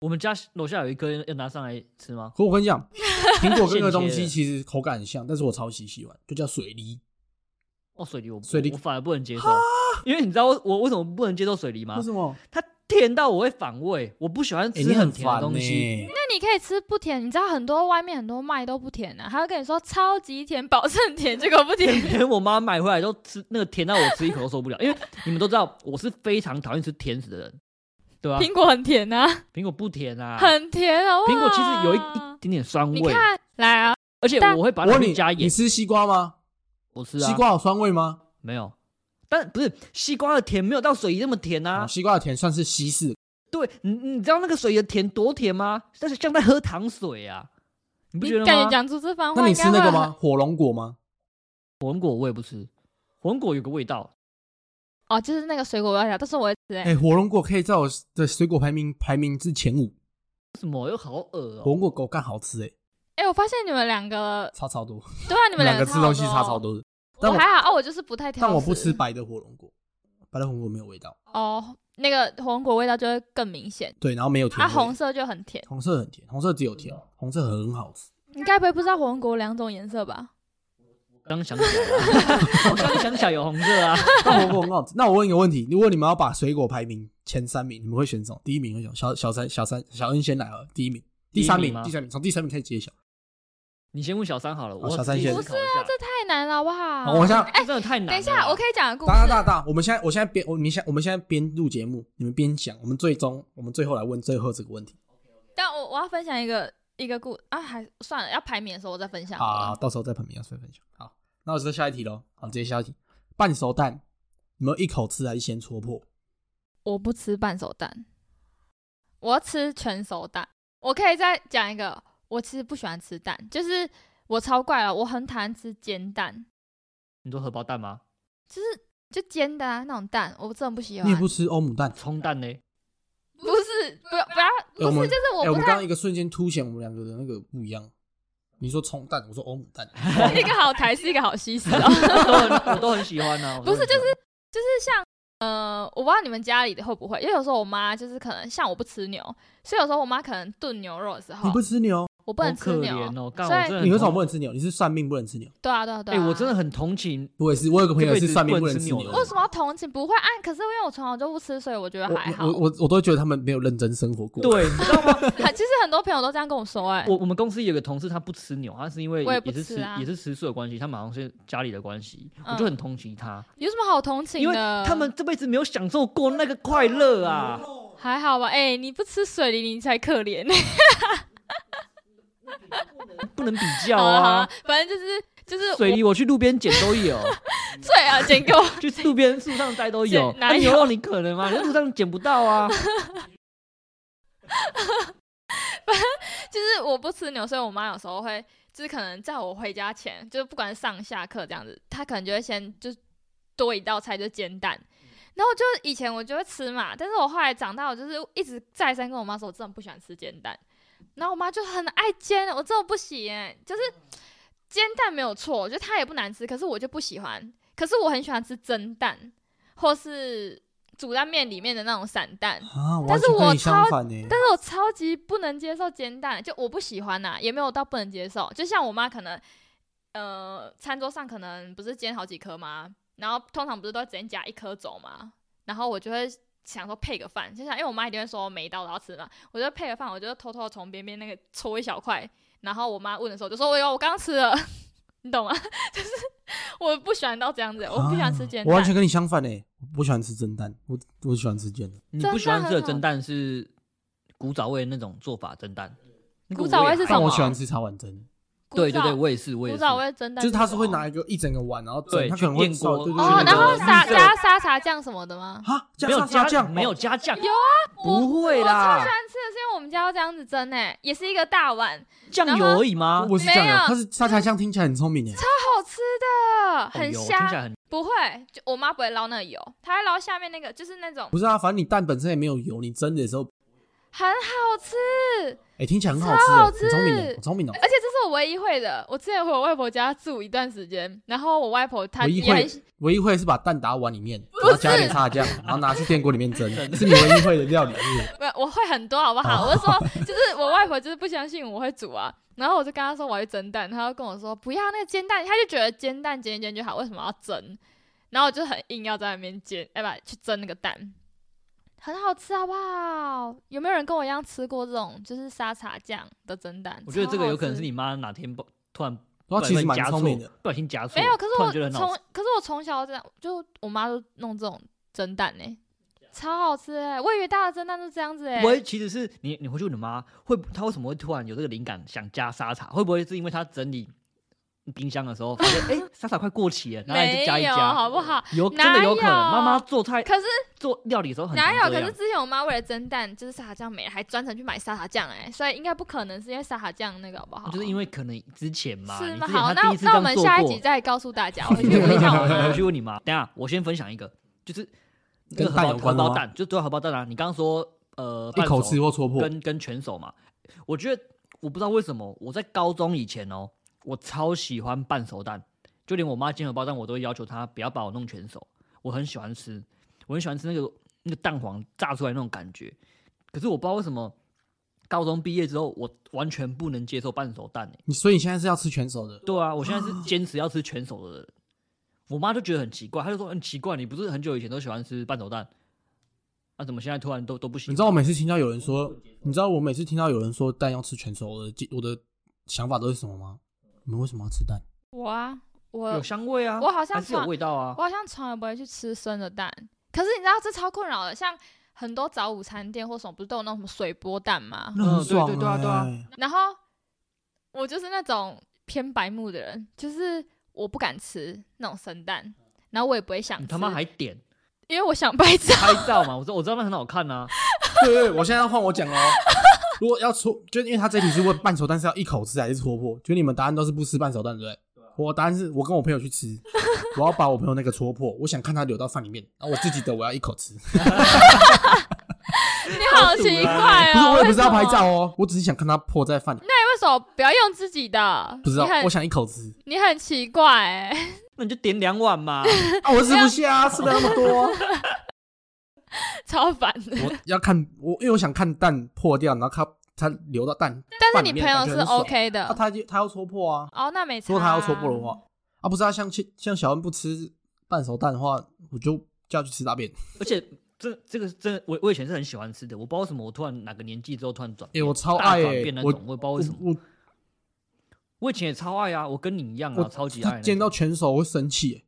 我们家楼下有一颗要拿上来吃吗？可我跟你讲，[laughs] 苹果跟这个东西其实口感很像，但是我超级喜欢，就叫水梨。哦，水梨我不水梨我反而不能接受，因为你知道我我为什么不能接受水梨吗为？什么？它甜到我会反胃，我不喜欢吃很甜的东西。那你可以吃不甜，你知道很多外面很多卖都不甜的、啊，他会跟你说超级甜，保证甜，结果不甜。[laughs] 连我妈买回来都吃那个甜到我吃一口都受不了，因为你们都知道我是非常讨厌吃甜食的人，对吧、苹果很甜啊，苹果不甜啊，很甜啊！苹果其实有一一点点酸味，你看来啊，而且我会把它我问你，加盐。你吃西瓜吗？我吃啊，西瓜有酸味吗？没有，但不是西瓜的甜没有到水梨那么甜啊哦。西瓜的甜算是稀释，对你，你知道那个水的甜多甜吗？但是像在喝糖水啊，你不觉得吗？感觉讲出这番话，那你吃那个吗？？火龙果吗？火龙果我也不吃，火龙果有个味道，哦，就是那个水果我要讲，但是我会吃、哎、欸。火龙果可以在我的水果排名排名至前五。为什么又好恶哦、火龙果狗干好吃哎、哎、我发现你们两个，差超多，对啊，你们两个个吃东西差超多。多的。但我我还好啊，我就是不太挑食。但我不吃白的火龙果，白的火龙果没有味道。哦，那个火龙果味道就会更明显，对，然后没有甜味。它红色就很甜。红色很甜，红色只有甜，红色很好吃。你该不会不知道火龙果有两种颜色吧？刚想起来 [laughs] 刚想起来有红色啊。[laughs] 那火龙果很好吃。那我问一个问题：如果你们要把水果排名前三名，你们会选什么？第一名会选小小三小三小恩先来了，第一名，第三名，名吗第三名，从第三名开始揭晓。你先问小三好了，我小三先自己思考一下。这太难了，好不好？好我现在哎真的太难。等一下，我可以讲个故事大事。大大，我们现在我现在边我们现我们现在边录节目，你们边讲，我们最终我们最后来问最后这个问题。但我我要分享一个一个故啊，还算了，要排名的时候我再分享好到时候再旁边要再分享。好，那我直接下一题喽。好，直接下一题。半熟蛋，你们一口吃还是先戳破？我不吃半熟蛋，我要吃全熟蛋。我可以再讲一个，我其实不喜欢吃蛋，就是我超怪了，我很讨厌吃煎蛋，你说荷包蛋吗？就是就煎的啊那种蛋，我真的不喜欢。你也不吃欧姆蛋？葱蛋呢？不是，不要不要，不是，就是哎、我我不太们刚刚一个瞬间凸显我们两个的那个不一样。你说葱蛋，我说欧姆蛋。[laughs] 一个好台式，一个好西式哦。[laughs] 我都很我都很喜欢啊。不是就是就是像呃，我不知道你们家里的会不会，因为有时候我妈就是可能像我不吃牛，所以有时候我妈可能炖牛肉的时候你，不吃牛？我不能吃牛。怜哦，干所以我真的很你为什么不能吃牛？你是算命不能吃牛？对啊，对啊，对哎、啊。我真的很同情，我也是，我有个朋友是算命不不能吃牛为什么要同情？不会啊，可是因为我从小就不吃，所以我觉得我还好。我我我都觉得他们没有认真生活过。对，你知道吗？[laughs] 其实很多朋友都这样跟我说、哎，我我们公司有个同事，他不吃牛，他是因为我也是吃也是吃素的关系，他们好像是家里的关系，嗯我就很同情他，有什么好同情因为的？他们这辈子没有享受过那个快乐啊。还好吧？哎、你不吃水梨，你才可怜。[laughs] 不能比较啊。，反正就是就是水梨我去路边捡都有，对啊，捡给我。去路边树上摘都有。那牛肉你可能吗？你路上捡不到啊。就是我不吃牛，所以我妈有时候会，就是可能在我回家前，就是不管上下课这样子，她可能就会先就多一道菜，就煎蛋。然后就以前我就会吃嘛，但是我后来长大，我就是一直再三跟我妈说，我真的不喜欢吃煎蛋。然后我妈就很爱煎，我真的不喜耶，就是煎蛋没有错，就它也不难吃，可是我就不喜欢。可是我很喜欢吃蒸蛋，或是煮在面里面的那种散蛋。啊，但是我超。但是我超级不能接受煎蛋，就我不喜欢呐、也没有到不能接受。就像我妈可能，呃，餐桌上可能不是煎好几颗吗？然后通常不是都只夹一颗走吗？然后我就会想说配个饭，就想因为我妈一定会说每一道都要吃嘛，我就配个饭，我就偷偷从边边那个戳一小块，然后我妈问的时候就说：“我有，我刚吃了。[laughs] ”你懂吗？就是我不喜欢到这样子，我不喜欢吃煎蛋。啊我完全跟你相反呢。我不喜欢吃蒸蛋，我我喜欢吃煎的。你不喜欢吃的蒸蛋是古早味那种做法蒸蛋，古早味是什么但我喜欢吃茶碗蒸，古对对对，我也是，我也是。古早味蒸蛋就是他是会拿一个一整个碗，然后对整，他可能会锅烧对对对哦，然后对撒加沙茶酱什么的吗？哈加没有加沙茶酱没有加酱，有啊不会啦我超喜啦欢，吃的是因为我们家要这样子蒸诶、也是一个大碗，酱油而已吗？我是这样的，没有它是沙茶酱听起来很聪明诶。超好吃的，哦很油听起来香。很不会，就我妈不会捞那个油，她会捞下面那个，就是那种不是啊，反正你蛋本身也没有油，你蒸的时候很好吃，哎、听起来很好吃、欸，好吃很聪明的，聪明哦、而且这是我唯一会的。我之前回我外婆家住一段时间，然后我外婆她唯一会唯一会是把蛋打到碗里面，然后加一点沙拉酱，[laughs] 然后拿去电锅里面蒸，这是你唯一会的料理。没有，我会很多，好不好？我就说，就是我外婆就是不相信我会煮啊，然后我就跟她说我要蒸蛋，她就跟我说不要那个煎蛋，她就觉得煎蛋煎一煎就好，为什么要蒸？然后我就很硬要在那边煎，哎不，去蒸那个蛋，很好吃，好不好？有没有人跟我一样吃过这种就是沙茶酱的蒸蛋？我觉得这个有可能是你妈哪天不突然他其实蛮夹错聪明的，哦不小心夹错，没有，可是我。从可是我从小这样，就我妈都弄这种蒸蛋呢、超好吃哎、我以为大家的蒸蛋都这样子哎、不会，其实是你你回去问你妈，会她为什么会突然有这个灵感想加沙茶？会不会是因为她整理冰箱的时候发现，哎、[laughs] 沙茶快过期了，拿来没就加一，加？好不好？有真哪的有可能，妈妈做菜可是做料理的时候很哪有？可是之前我妈为了蒸蛋，就是沙茶酱没了，还专程去买沙茶酱哎，所以应该不可能是因为沙茶酱那个好不好？就是因为可能之前嘛，是吗？好，那那我们下一集再告诉大家，[laughs] 我回去问一下我。去问你妈。等下，我先分享一个，就是那跟个荷包蛋有关的吗荷包蛋，就对荷包蛋啊。你刚刚说呃，一口吃或戳破，跟跟全手嘛，我觉得我不知道为什么我在高中以前哦，我超喜欢半熟蛋，就连我妈煎荷包蛋，我都会要求她不要把我弄全熟，我很喜欢吃，我很喜欢吃那个那个蛋黄炸出来那种感觉。可是我不知道为什么高中毕业之后，我完全不能接受半熟蛋欸你所以你现在是要吃全熟的，对啊，我现在是坚持要吃全熟的人。我妈就觉得很奇怪，她就说很奇怪，你不是很久以前都喜欢吃半熟蛋，那、怎么现在突然都都不行？你知道我每次听到有人说，你知道我每次听到有人说蛋要吃全熟，我的我的想法都是什么吗？你们为什么要吃蛋？我啊，我有香味啊，我好像还是有从味道啊我。好像从来不会去吃生的蛋，可是你知道这超困扰的，像很多早午餐店或什么不是都有那种什么水波蛋吗？那很对爽对对啊对啊欸然后我就是那种偏白目的人，就是我不敢吃那种生蛋，然后我也不会想吃，你他妈还点因为我想拍照。拍照嘛？我说我知道那很好看啊，[laughs] 对对，我现在要换我讲哦。[laughs] [laughs] 如果要戳，就因为他这题是问半熟蛋是要一口吃还是戳破，就你们答案都是不吃半熟蛋，对不对？我答案是我跟我朋友去吃，[laughs] 我要把我朋友那个戳破，我想看他流到饭里面，然后我自己的我要一口吃。[laughs] 你好奇怪不是，哦，我也不是要拍照哦，我只是想看他破在饭里。那你为什么不要用自己的？不知道我想一口吃你很奇怪哎、那你就点两碗嘛。啊，我吃不下啊，吃不了那么多。[laughs] 超烦的。我要看我，因为我想看蛋破掉，然后它它流到蛋但是你朋友是 OK 的啊，他就他要戳破啊。哦，那没差、如果他要戳破的话，啊，不是啊，像像小恩不吃半熟蛋的话，我就叫他去吃大便。而且这这个真的，我我以前是很喜欢吃的，我不知道为什么我突然哪个年纪之后突然转哎、变，我超大爱转变那种，我也不知道我为什么。我我以前也超爱啊，我跟你一样我啊，超级爱那种。他煎到全熟我会生气、欸。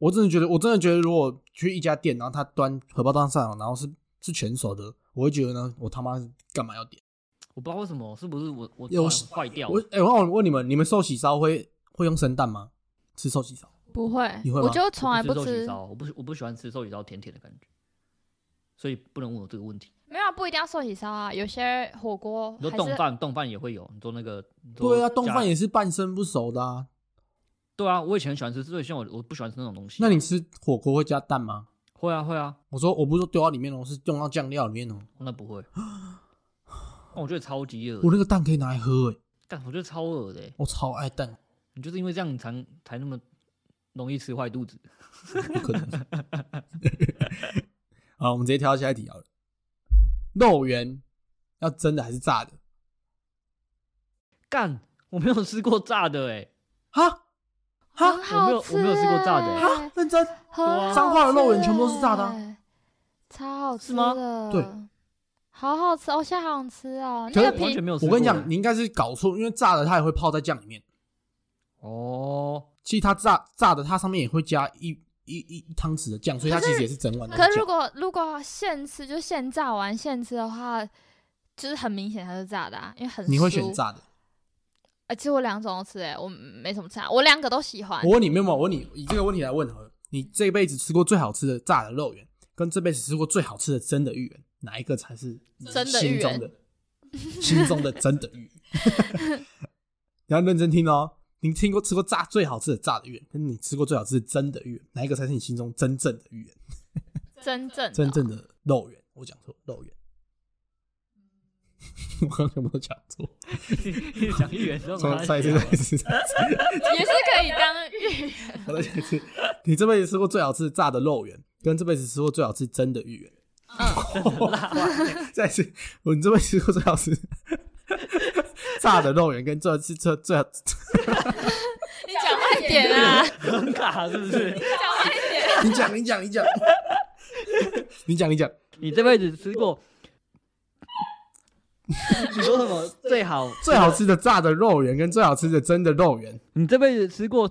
我真的觉得，我真的觉得，如果去一家店，然后他端荷包蛋上，然后是是全熟的，我会觉得呢，我他妈干嘛要点？我不知道为什么，是不是我我有坏掉我了？哎、我问你们，你们寿喜烧会会用生蛋吗？吃寿喜烧？不会，你会吗我就从来不吃寿喜。烧，我不我不喜欢吃寿喜烧甜甜的感觉，所以不能问我这个问题。没有啊，不一定要寿喜烧啊，有些火锅你说冻饭，冻饭也会有，你说那个对啊，冻加饭也是半生不熟的啊。对啊，我以前很喜欢吃，所以像我我不喜欢吃那种东西。那你吃火锅会加蛋吗？会啊会啊，我说我不是说丢到里面哦，是用到酱料里面哦。那不会。那 [gasps] 我觉得超级恶我那个蛋可以拿来喝诶、干我觉得超恶的欸。我超爱蛋，你就是因为这样，你才才那么容易吃坏肚子。不可能。好，我们直接跳到下一题好了。肉圆要蒸的还是炸的？干，我没有吃过炸的哎、哈哈很好吃、欸，我没有我没有吃过炸的欸哈，认真？很好吃彰化的肉圆全部都是炸的超好吃是吗的，对，好好吃，我现在好想吃哦。可是那个皮完全没有。我跟你讲，你应该是搞错，因为炸的它也会泡在酱里面。哦，其实它炸炸的，它上面也会加一一一一汤匙的酱，所以它其实也是整碗的酱。可是如果如果现吃，就现炸完现吃的话，就是很明显它是炸的啊，因为很你会选？炸的？哎、其实我两种都吃、哎，我没什么差，我两个都喜欢我。问你，没有没有？我问你，以这个问题来问好了，你这辈子吃过最好吃的炸的肉圆，跟这辈子吃过最好吃的蒸的芋圆，哪一个才是真的芋圆心中的心中的真的芋圆？[laughs] 你要认真听哦。你听过吃过炸最好吃的炸的芋圆，跟你吃过最好吃的真的芋圆，哪一个才是你心中真正的芋圆？[laughs] 真正的真正的肉圆？我讲错，肉圆。[laughs] 我刚刚有没有讲错？讲芋圆的时候，再再一次，再一次，再一次也是可以当芋圆。我再讲一次。你这辈子吃过最好吃的炸的肉圆，跟这辈子吃过最好吃真的芋圆。再一次，我你这辈子吃过最好吃炸的肉圆，跟这次吃最好 [laughs] [laughs] 你讲快点啊！很卡是不是？讲快点。你讲，你讲，你讲，你讲，你讲。你这辈子吃过？[laughs] 你说什么 [laughs] 最好最好吃的炸的肉圆跟最好吃的真的肉圆，你这辈子吃过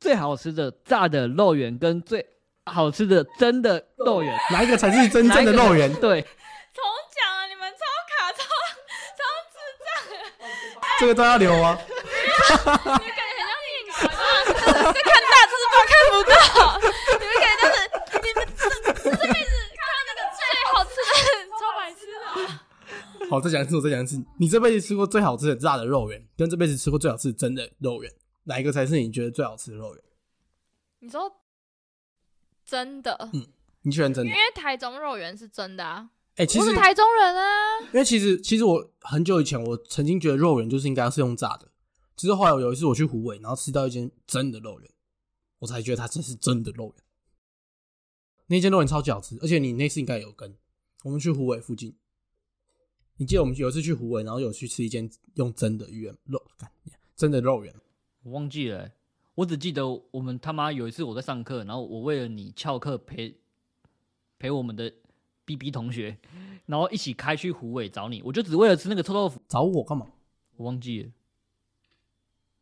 最好吃的炸的肉圆跟最好吃的真的肉圆，哪一个才是真正的肉圆？对，重讲啊！你们超卡超超这个都要留啊！[laughs] 你感觉很像电影啊！在看大字报看不到，你们感觉就是你们这这辈子看到那个最好吃的，超白痴的。好，再讲一次，我再讲一次。你这辈子吃过最好吃的炸的肉圆，跟这辈子吃过最好吃的真的肉圆，哪一个才是你觉得最好吃的肉圆？你说真的？嗯你喜欢真的因？为台中肉圆是真的啊，哎、其实我是台中人啊。因为其实其实我很久以前我曾经觉得肉圆就是应该是用炸的，只是后来有一次我去湖尾，然后吃到一间真的肉圆，我才觉得它真是真的肉圆。那间肉圆超级好吃，而且你那次应该有跟我们去湖尾附近，你记得我们有一次去湖尾，然后有去吃一间用真的芋圆肉，干真的肉圆，我忘记了欸、我只记得我们他妈有一次我在上课，然后我为了你翘课陪陪我们的 B B 同学，然后一起开去湖尾找你，我就只为了吃那个臭豆腐，找我干嘛？我忘记了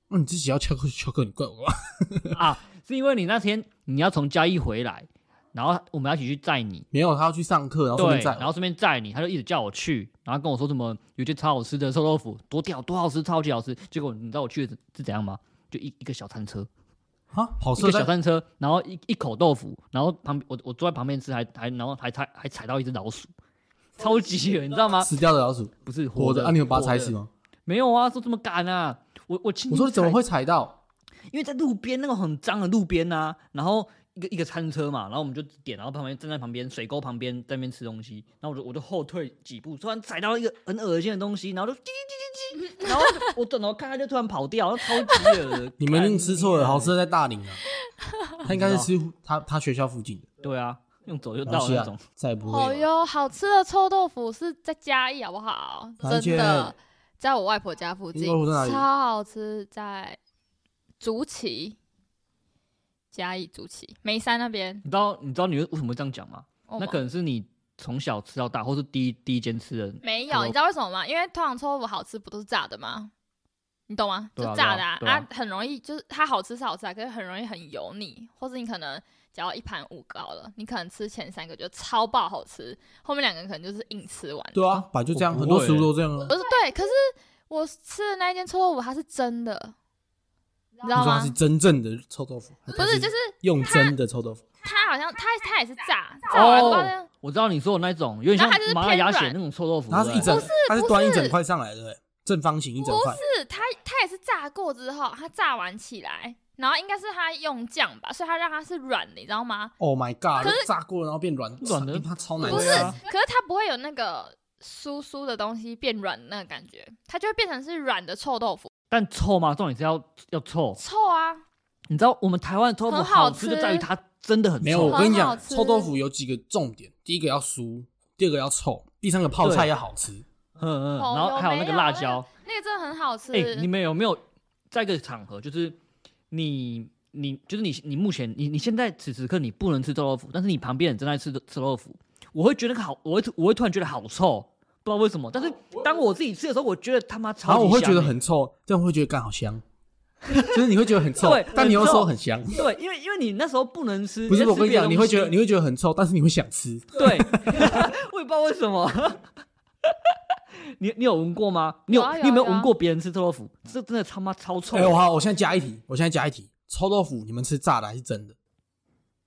那、你自己要翘课翘课，你怪我？[laughs] 啊，是因为你那天你要从嘉义回来，然后我们要一起去载你，没有，他要去上课，然后顺对，便载我。然后顺便载你，他就一直叫我去，然后跟我说什么有些超好吃的臭豆腐，多屌，多好吃，超级好吃。结果你知道我去的是怎样吗？就一一个小餐车，啊，好一个小餐车，然后一一口豆腐，然后旁我我坐在旁边吃，还还然后还踩还踩到一只老鼠，超级远，你知道吗？死掉的老鼠，不是活的，的，啊，你有把它踩死？吗？没有啊，说这么赶啊！我我亲我说你怎么踩会踩到？因为在路边那个很脏的路边呐、然后一个一个餐车嘛，然后我们就点，然后旁边站在旁边水沟旁边在那边吃东西，然后我就我就后退几步，突然踩到一个很恶心的东西，然后就叽叽叽叽，然后我转头看他就突然跑掉，超级恶心。[laughs] 你们一定吃错了，干好吃的在大林啊。[laughs] 他应该是吃他他学校附近的，对啊，用走就到那种。，再也不会了。哦哟，好吃的臭豆腐是在嘉义，好不好？真的间，在我外婆家附近超好吃，在竹崎，嘉义竹崎眉山那边。你知道你知道你为什么会这样讲吗？哦那可能是你从小吃到大，或是第一第一间吃的。没有，你知道为什么吗？因为通常臭豆腐好吃不都是炸的吗？你懂吗？对啊就炸的啊，对啊啊很容易就是它好吃是好吃啊，可是很容易很油腻，或是你可能只要一盘五个好了，你可能吃前三个就超爆好吃，后面两个可能就是硬吃完。对啊，本来就这样，我不很多食物都这样啊。不是对，可是我吃的那一间臭豆腐它是真的，你知道吗是？真正的臭豆腐，不是，就是用真的臭豆腐。它好像它它也是炸，哦，我知道你说的那种，有点像然后它就是麻辣鸭血偏软那种臭豆腐。它是一整它是端一整块上来的，正方形一整块。不是它它也是炸过之后，它炸完起来，然后应该是它用酱吧，所以它让它是软的，你知道吗？Oh my god！可是炸过了然后变软，软的它超难不是。可是它不会有那个酥酥的东西变软的那个感觉，它就会变成是软的臭豆腐，但臭吗？重点是要要臭。臭啊！你知道我们台湾的臭豆腐好好吃就在于它真的很臭。没有，我跟你讲，臭豆腐有几个重点：第一个要酥，第二个要臭，第三个泡菜要好吃。嗯嗯，然后还有那个辣椒。那个真的很好吃。哎、你们有没有在一个场合，就是你你就是你你目前你你现在此时刻你不能吃臭豆腐，但是你旁边人正在吃臭豆腐，我会觉得好，我会我会突然觉得好臭，不知道为什么。但是当我自己吃的时候，我觉得他妈超级然后我会觉得很臭，这样会觉得干好香，[laughs] 就是你会觉得很臭对，但你又说很香。对，因为因为你那时候不能吃，不是我跟你讲，你会觉得你会觉得很臭，但是你会想吃。对，[laughs] 我也不知道为什么。[laughs] 你你有闻过吗？你有有啊有啊你有没有闻过别人吃臭豆腐？这真的他妈超臭哎，！我好，我现在加一题，我现在加一题，臭豆腐你们吃炸的还是真的？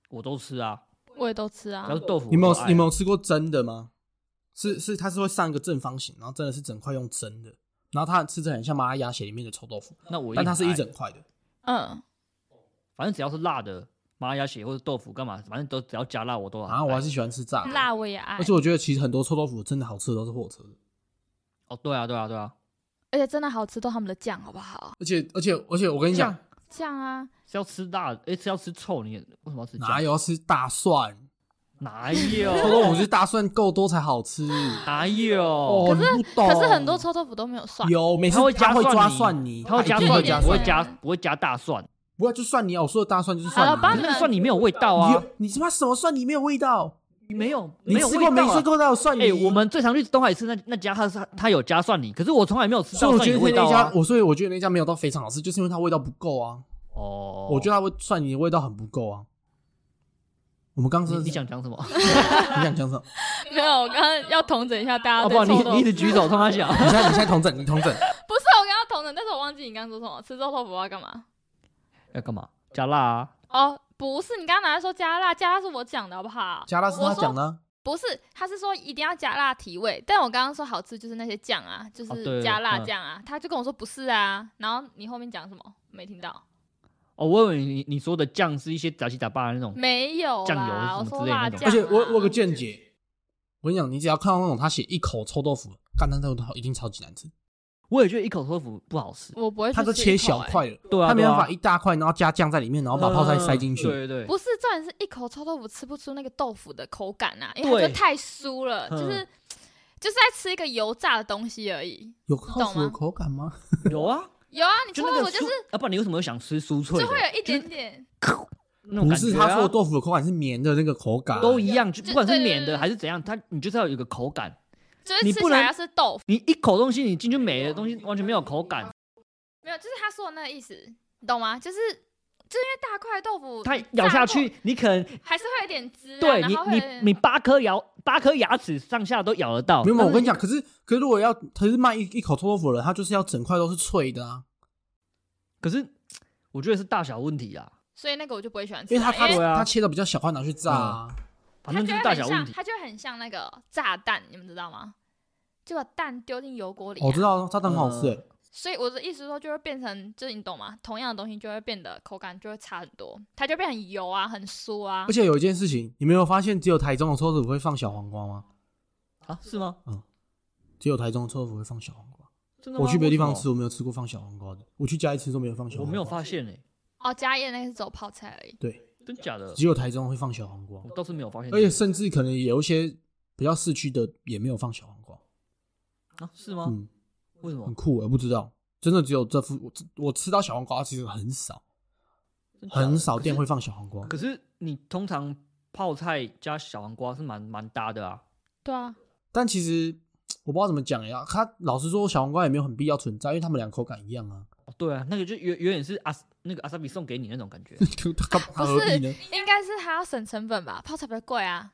我都吃啊，我也都吃啊只要，是豆腐，你们我都爱啊有你们有吃过蒸的吗？是是，它是会上一个正方形，然后真的是整块用蒸的，然后它吃着很像麻辣鸭血里面的臭豆腐，那我但它是一整块的。嗯，反正只要是辣的，麻辣鸭血或者豆腐干嘛，反正都只要加辣我都很啊，我爱还是喜欢吃炸的，辣我也爱而。且我觉得其实很多臭豆腐真的好吃的都是货车的，哦，对啊，对啊，对啊，而且真的好吃，都他们的酱好不好？而且而且而且我跟你讲酱，啊，是要吃辣，哎，是要吃臭，你为什么要吃酱？哪有要吃大蒜？哪有？臭豆腐是大蒜够多才好吃。哪有？哦，你不懂。可是很多臭豆腐都没有蒜。有，每次他会加会抓蒜泥蒜泥，它会加蒜泥，会加，不会加，不会加大蒜。不会就蒜泥啊！我说的大蒜就是蒜泥。那个蒜泥没有味道啊，，你他妈什么蒜泥没有味道？没有，你没有吃过没味道啊吃过那种蒜泥？哎、我们最常去东海吃那那家，他是它有加蒜泥，可是我从来没有吃所以我到蒜泥的味道觉得那家啊。，我所以我觉得那家没有到非常好吃，就是因为它味道不够啊。哦，我觉得它味蒜泥的味道很不够啊。我们刚刚是你 [laughs] 你想讲什么？你想讲什么？没有，我刚刚要统整一下大家哦不，你。你一直举手冲他讲，[laughs] 你现在你现在同整，你同整。[laughs] 不是我刚刚统整，但是我忘记你刚刚说什么。吃臭豆腐要干嘛？要干嘛？加辣啊？哦，不是，你刚刚拿来说加辣，加辣是我讲的好不好？加辣是他讲的啊，不是，他是说一定要加辣提味，但我刚刚说好吃就是那些酱啊，就是加辣嗯酱啊，他就跟我说不是啊，然后你后面讲什么没听到？哦，我以为你你说的酱是一些杂七杂八的那种。没有酱油什么之类的那种而且我我有个见，解，我跟你讲，你只要看到那种他写一口臭豆腐，干那豆腐一定超级难吃，我也觉得一口臭豆腐不好吃。我不会去他都切。小块了，对啊，他没办法一大块，然后加酱在里面，然后把泡菜塞进去。嗯对对对，不是，重点是一口臭豆腐吃不出那个豆腐的口感啊，因为太酥了，嗯就是就是在吃一个油炸的东西而已。有豆腐的口感吗？[laughs] 有啊，有啊，你臭就那个豆腐就是酥，要不然你为什么会想吃酥脆的？就会有一点点，那种不是，感觉啊他说的豆腐的口感是绵的那个口感，都一样，就就不管是对对绵的还是怎样，它你就是要有一个口感。就是你不能吃起来要是豆腐，你一口东西你进去没的东西完全没有口感，没有，就是他说的那个意思，你懂吗？就是就是因为大块豆腐，它咬下去，你可能还是会有点汁、啊，对你你你八颗牙八颗牙齿上下都咬得到。没有，我跟你但讲，可是可是如果要可是卖一一口臭豆腐的人，他就是要整块都是脆的啊，可是我觉得是大小问题啊，所以那个我就不会喜欢吃啊，因为他他切的比较小块拿去炸啊。反正就是它就很像，大小问题。它就会很像那个炸弹，你们知道吗？就把蛋丢进油锅里、啊我知，道炸弹很好吃所以我的意思是说，就会变成，就是你懂吗？同样的东西就会变得口感就会差很多，它就变很油啊，很酥啊而。且有一件事情，你没有发现只有台中的臭豆腐会放小黄瓜吗？啊，是吗？嗯只有台中的臭豆腐会放小黄瓜。真的吗？我去别的地方吃，我没有吃过放小黄瓜的。我去嘉义吃都没有放小么，黄瓜。我没有发现诶，哦，嘉义那个是走泡菜而已。对，真假的？只有台中会放小黄瓜我，倒是没有发现。而且甚至可能有一些比较市区的也没有放小黄瓜。啊，是吗？嗯，为什么很？酷，我不知道，真的只有这副我我吃到小黄瓜其实很少，很少店会放小黄瓜。可是你通常泡菜加小黄瓜是蛮蛮搭的啊。对啊，但其实我不知道怎么讲呀，他老实说，小黄瓜也没有很必要存在，因为他们俩口感一样啊。哦对啊，那个就有有点是阿那个阿萨比送给你那种感觉。[laughs] 他他何必呢？应该是还要省成本吧？泡菜比较贵啊，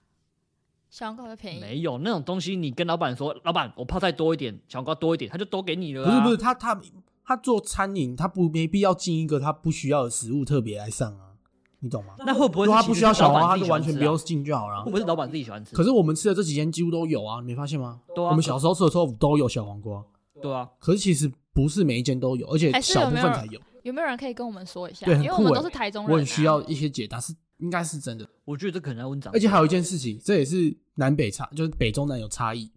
小黄瓜会便宜。没有那种东西，你跟老板说，老板我泡菜多一点，小黄瓜多一点，他就多给你了、啊。不是不是，他他他做餐饮，他不没必要进一个他不需要的食物特别来上啊，你懂吗？那会不会是他不需要小黄瓜，他就完全不用进就好了啊会。不会是老板自己喜欢吃？可是我们吃的这几间几乎都有啊，你没发现吗？对啊，我们小时候吃的臭豆腐都有小黄瓜，对啊，可是其实不是每一间都有，而且小部分才有。有没有人可以跟我们说一下？对因为我们都是台中人、啊，我很需要一些解答，是应该是真的。我觉得这可能要问长辈。而且还有一件事情，这也是南北差，就是北中南有差异，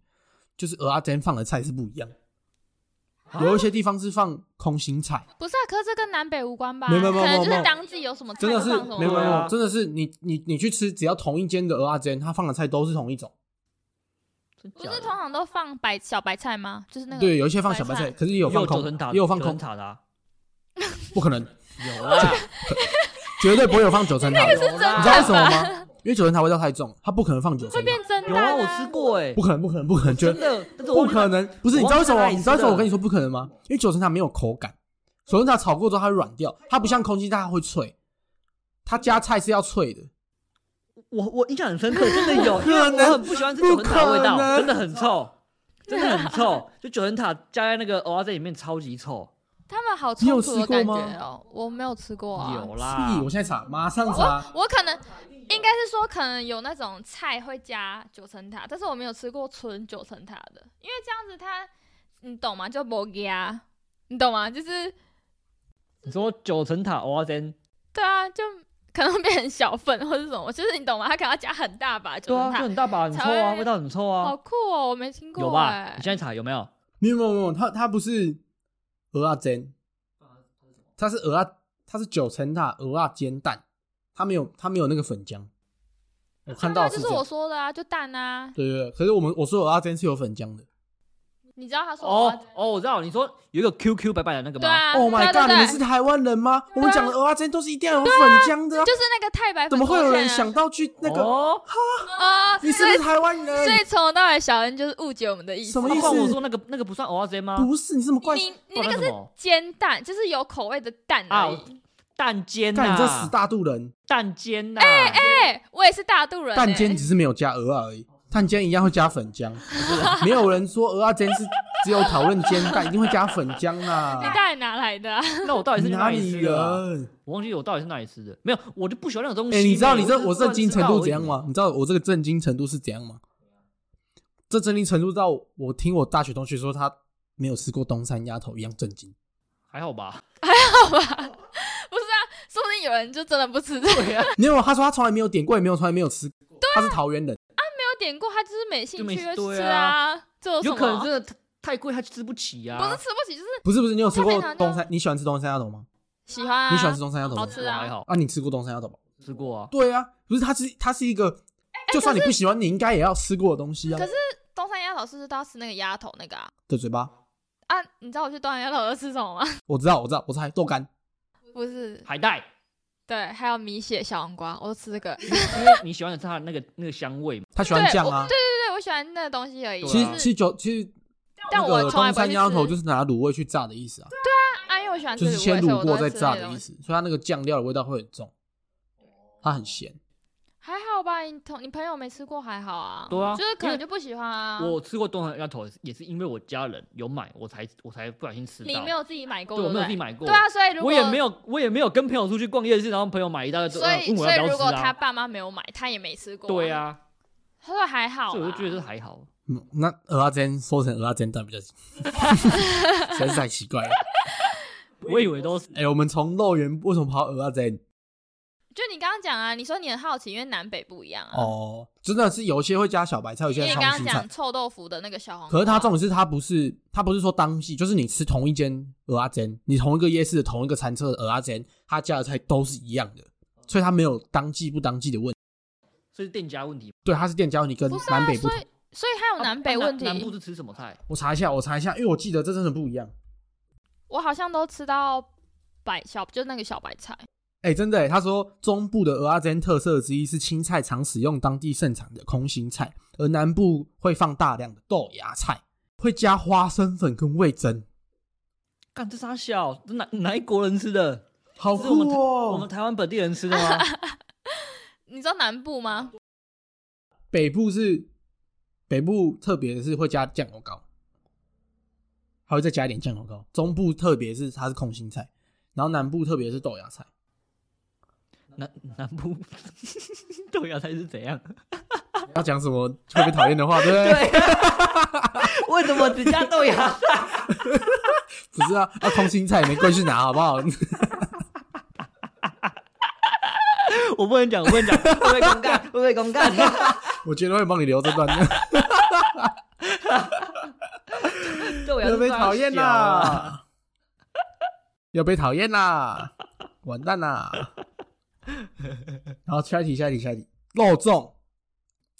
就是鹅阿珍放的菜是不一样。啊有一些地方是放空心菜，不是啊，可是这跟南北无关吧？没有没有没有可能就是当季有什么菜真的是就放什么没有没有真的是你你你去吃，只要同一间的鹅阿珍，它放的菜都是同一种。不是通常都放白小白菜吗？就是那个对，有一些放小白菜，可是也有放空也有放空塔的、啊，不可能，有啦，绝对不会有放九层塔你知道为什么吗？因为九层塔味道太重，它不可能放九层塔，会变蒸有啊，我吃，过哎、不可能，不可能，不可能，绝真的，不可能，不是，你知道为什么你知道为什么我跟你说不可能吗？因为九层塔没有口感，九层塔炒过之后它会软掉，它不像空心菜会脆，它加菜是要脆的。我我印象很深刻，真的有，[laughs] 因为可能我很不喜欢吃九层塔的味道，真的很臭，真的很臭，就九层塔加在那个蚵仔在里面超级臭，他们好你有冲突的感吃过吗觉哦，我没有吃过啊。有啦屁！，我现在查，马上查。我我可能应该是说，可能有那种菜会加九层塔，但是我没有吃过纯九层塔的，因为这样子它，你懂吗？就不加，你懂吗？就是你说九层塔蚵仔煎，对啊，就可能会变成小份或者是什么，就是你懂吗？它可能要加很大把九对啊，就，很大把，很臭啊，味道很臭啊好啊，酷哦，我没听过有吧？哎你现在查有没有？没有没有没有，它它不是鹅啊煎，它是鹅啊，它是九层塔鹅啊煎蛋，它没有它没有那个粉浆。我看到就是我说的啊，就蛋啊。对对对，可是我们我说鹅啊煎是有粉浆的。你知道他说哦我哦，我知道，你说有一个 QQ 白白的那个吗？对啊 Oh my god！对你们是台湾人吗？我们讲的蚵仔煎都是一定要有粉浆的啊，就是那个太白粉怎么会有人想到去那个？哦，啊？你是不是台湾人所人？以从头到尾小恩就是误解我们的意思。什么意思那换我说那个那个不算蚵仔煎吗？不是，你这么怪？你你那个是煎蛋，就是有口味的蛋啊而已。蛋煎干你这死，大肚人！蛋煎呐，哎，我也是大肚人欸。蛋煎只是没有加鹅啊而已，蛋煎一样会加粉浆。[laughs] 没有人说鹅啊煎是只有讨论煎蛋，一定会加粉浆啊你啦。到底哪来的啊？那我到底是哪里吃的啊？人？我忘记我到底是哪里吃的，没有，我就不喜欢那种东西。哎，你知道你这我震惊程度怎样吗？你知道我这个震惊程度是怎样吗？这震惊程度到我听我大学同学说他没有吃过东山鸭头一样震惊。还好吧？还好吧，[laughs] 不是啊，说不定有人就真的不吃这个，没有，他说他从来没有点过，也没有从来没有吃过。他是桃园人，有点过，他就是没兴趣吃啊这有可能么？真的太太贵，他吃不起啊。不是吃不起，就是不是不是，你有吃过东山？你喜欢吃东山鸭头吗？喜欢啊。你喜欢吃东山鸭头吗？好吃啊还好，啊，你吃过东山鸭头吗？吃过啊。对啊，不是，它是它是一个，就算你不喜欢，你应该也要吃过的东西啊可。是东山鸭头是不是都要吃那个鸭头那个啊？的嘴巴，啊，你知道我去东山鸭头要吃什么吗？我知道，我知道，我猜豆干。不是，海带，对，还有米血小黄瓜，我都吃这个。[laughs] 因为你喜欢的是它的那个那个香味嘛。他喜欢酱啊。对对对，我喜欢那个东西而已。其实其实就其实但我从来不会东山鸭头就是拿卤味去炸的意思啊，对啊，啊因为我喜欢吃就是先卤过再炸的意。思，所以它那个酱料的味道会很重，它很咸。还好吧，你同你朋友没吃过还好啊。对啊就是可能就不喜欢啊。我吃过东山鸭头，也是因为我家人有买，我才我才不小心吃到。你没有自己买过，对，我没有自己买过。对啊，所以如果我也没有，我也没有跟朋友出去逛夜市，然后朋友买一大堆，所以所以如果？他爸妈没有买，他也没吃过。对，啊，他说还好啊。所以我就觉得还好。嗯，那鹅啊煎说成鹅啊煎蛋比较，[laughs] 实在是太奇怪了。我以为都是哎、我们从肉圆为什么跑到鹅啊煎？就你刚刚讲啊，你说你很好奇，因为南北不一样啊。哦，真的是有些会加小白菜，有些你刚刚讲。臭豆腐的那个小黄，可是它重点是它不是，它不是说当季，就是你吃同一间鹅阿煎，你同一个夜市的同一个餐车的鹅阿煎，它加的菜都是一样的，所以它没有当季不当季的问题。所以是店家问题。对，它是店家问题，跟南北不同。所以所以还有南北啊问题。南部是吃什么菜？我查一下，我查一下，因为我记得这真的不一样。我好像都吃到白小，就那个小白菜。哎、真的、欸，他说中部的鹅啊煎特色之一是青菜常使用当地盛产的空心菜，而南部会放大量的豆芽菜，会加花生粉跟味增，干这啥小？哪哪一国人吃的？好我们台酷哦！我们台湾本地人吃的吗？[laughs] 你知道南部吗？北部是北部特别的是会加酱油膏，还会再加一点酱油膏。中部特别是它是空心菜，然后南部特别是豆芽菜。南南部豆芽菜是怎样？[laughs] 要讲什么特别讨厌的话，对不对？对，[laughs] 为什么只加豆芽菜？[laughs] 不是啊，啊空心菜也没贵去拿，好不好？我不能讲，我不能讲，会不会公干？会不会公干？我觉得会帮你留这段的，豆芽要被是讨厌！啦，要被讨厌啦，完蛋啦！[laughs] 然后下一题，下一题，下一题，肉粽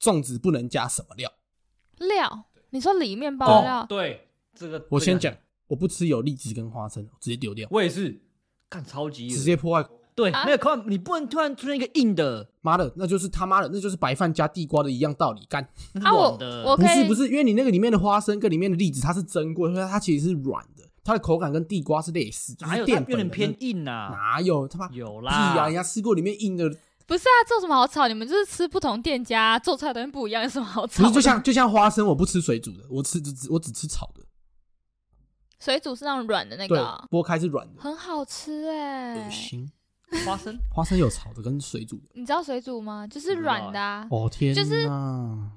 粽子不能加什么料？料，你说里面哦包料，对，这个我先，讲，我不吃有荔枝跟花生，直接丢掉，我也是，干超级直接破坏。对啊那个口感，你不能突然出现一个硬的，妈的，那就是他妈的，那就是白饭加地瓜的一样道理。干，啊我软的。我不是不是，因为你那个里面的花生跟里面的栗子它是蒸过，所以它其实是软的，它的口感跟地瓜是类似，就哪有它是淀粉的有点偏硬啊？哪有他妈屁有呀、啦，人家吃过里面硬的，不是啊，这有什么好吵？你们就是吃不同店家做出来的东西不一样，有什么好吵的？不是就像就像花生，我不吃水煮的，我吃只只我只吃炒的，水煮是那种软的那对个啊，，剥开是软的，很好吃哎恶。心。花生花生有炒的跟水煮的，你知道水煮吗？就是软的啊。哦天就是哪！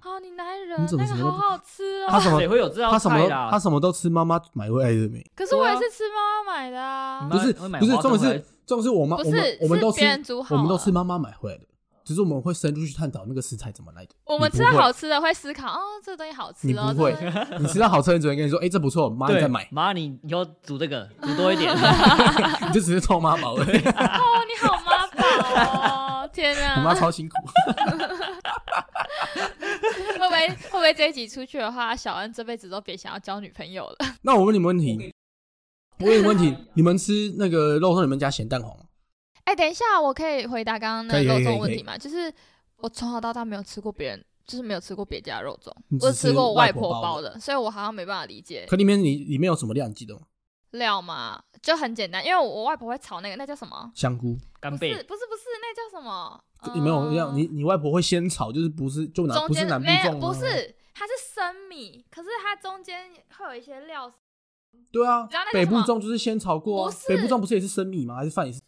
哦，你男人你怎么那个么都不好好吃他哦。什么谁会有这道他什么都菜啦？他什么都吃妈妈买回来的没？可是我也是吃妈妈买的啊。不是不是，重点是重点是我妈我不是们我们都吃是别人煮好我们都了吃妈妈买回来的，只是我们会深入去探讨那个食材怎么来的。我们吃到好吃的会思考，哦，这个东西好吃哦。你不会 [laughs] 你吃到好吃的，人只会跟你说，哎、这不错，妈你再买，妈，你以后煮这个煮多一点。[laughs] 你就只是臭妈宝而已。哦，你好妈宝哦！天 [laughs] 我妈啊，超辛苦。会不会会不会这一集出去的话，小恩这辈子都别想要交女朋友了？那我问你们问题，我问你们问题，你们吃那个肉松，你们加咸蛋黄吗？哎、等一下，我可以回答刚刚那个肉粽问题吗？就是我从小到大没有吃过别人，就是没有吃过别家肉粽，我只吃过我外婆包的所以我好像没办法理解可里面你里面有什么料，你记得吗？料嘛，就很简单，因为我外婆会炒那个，那叫什么？香菇，干贝不是不是，那叫什么？你没有料？嗯你你外婆会先炒，就是不是就南不是南部间没有粽吗不是，它是生米，可是它中间会有一些料，对啊北部粽就是先炒过啊不。是北部粽不是也是生米吗？还是饭也是？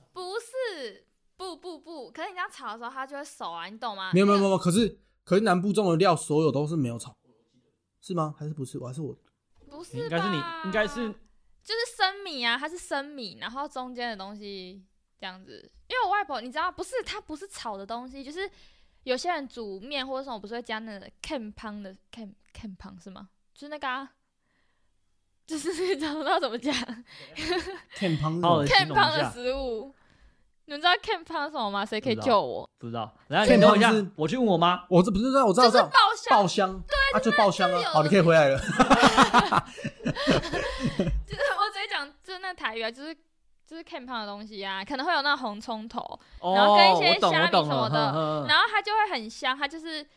不，不不不，可是你这样炒的时候，它就会熟啊，你懂吗？没有没有没有，可是可是南部种的料所有都是没有炒，是吗？还是不是？我还是我不是，应该是你，应该是就是生米啊，它是生米，然后中间的东西这样子。因为我外婆你知道，不是它不是炒的东西，就是有些人煮面或者什么不是会加那个 can 汤的 can can 汤是吗？就是那个、啊，[laughs] 就是你知道怎么讲 can 形容一汤的食物。你们知道 camp 汤是什么吗？谁可以救我？不知道。然后天你等我一下我去问我妈。我这不是知道，我知道，就是我知道爆香，爆香，对啊，就爆香啊。就是有好，你可以回来了。[laughs] 就是我直接讲，就是那台语啊，就是就是 can 汤的东西啊，可能会有那红葱头，然后哦，跟一些，虾我懂了。米什么的然后它就会很香，它就是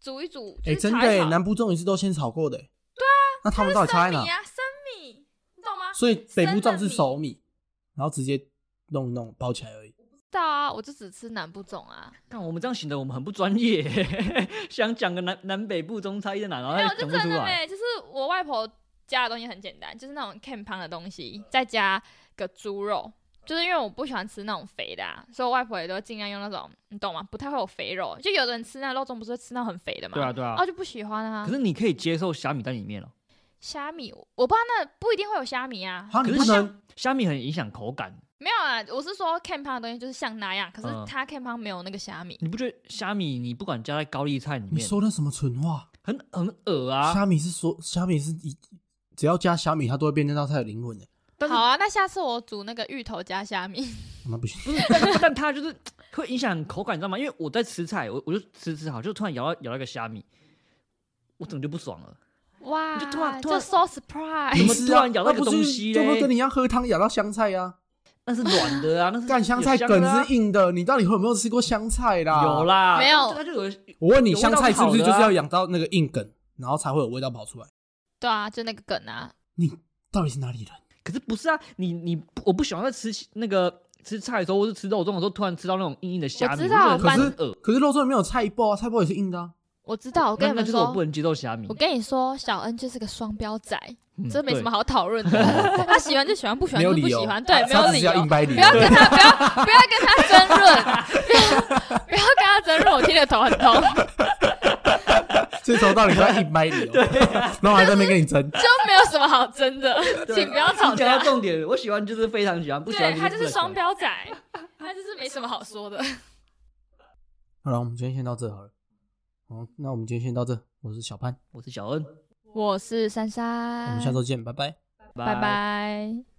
煮一煮，哎，真的耶，炒一炒南部粽也是都先炒过的。对啊，那他们到底差在哪生米？啊，生米，你懂吗？所以北部粽是熟米，然后直接弄一弄包起来而已。知道啊，我就只吃南部粽啊，看我们这样显得我们很不专业，[laughs] 想讲个南南北部中差异在哪，然后没有，还就真的讲不出来。没，就是我外婆家的东西很简单，就是那种 can 汤的东西，再加个猪肉。就是因为我不喜欢吃那种肥的、啊，所以我外婆也都尽量用那种，你懂吗？不太会有肥肉。就有的人吃那肉粽不是会吃那很肥的嘛？对啊，对啊哦，。就不喜欢啊可。是你可以接受虾米在里面了，虾米，我不知道那不一定会有虾米啊。可是虾米很影响口感。没有啊，我是说 can 汤的东西就是像那样，可是嗯它 can 汤没有那个虾米。你不觉得虾米你不管加在高丽菜里你面，说那什么蠢话？很很恶啊？虾米是说虾米是一，只要加虾米，它都会变那道菜的灵魂的。但是好啊，那下次我煮那个芋头加虾米。那不行，不是，但 [laughs] 但它就是会影响口感，你知道吗？因为我在吃菜，我我就吃吃好，就突然咬到咬到一个虾米，我整个就不爽了。哇，就突然突然就 so surprise。怎么不是啊突然咬到一个那不是东西就会嘞跟你一样喝汤咬到香菜啊？那是软的啊，那是干香菜梗是硬的，你到底有没有吃过香菜啦？有。啦，没有它就有我问你，香菜是不是就是要养到那个硬梗，然后才会有味道跑出来？对啊，就那个梗啊。你到底是哪里人？可是不是啊？你你我不喜欢在吃那个吃菜的时候，或是吃肉粽的时候，突然吃到那种硬硬的虾米，我知道可是。可是肉粽里面有菜包啊，菜包也是硬的啊。我知道，我跟你们说我不，能接受虾米我，跟你说，小恩就是个双标仔，嗯这没什么好讨论的。[laughs] 他喜欢就喜欢，不喜欢就不喜欢，对，没有理由不要。跟他，不要不要跟他争论，不 [laughs] 要不要跟他争论，我听得 [laughs] 头很痛，这从到底是要硬掰理由，然后还在那边跟你争。就没有什么好争的，对请不要吵架到。重点，我喜欢就是非常喜欢，不喜欢对他就是双标仔，他就是没什么好说的。好了，我们今天先到这好了。好，那我们今天先到这。我是小潘，我是小恩，我是珊珊我，们下周见，拜拜。拜拜。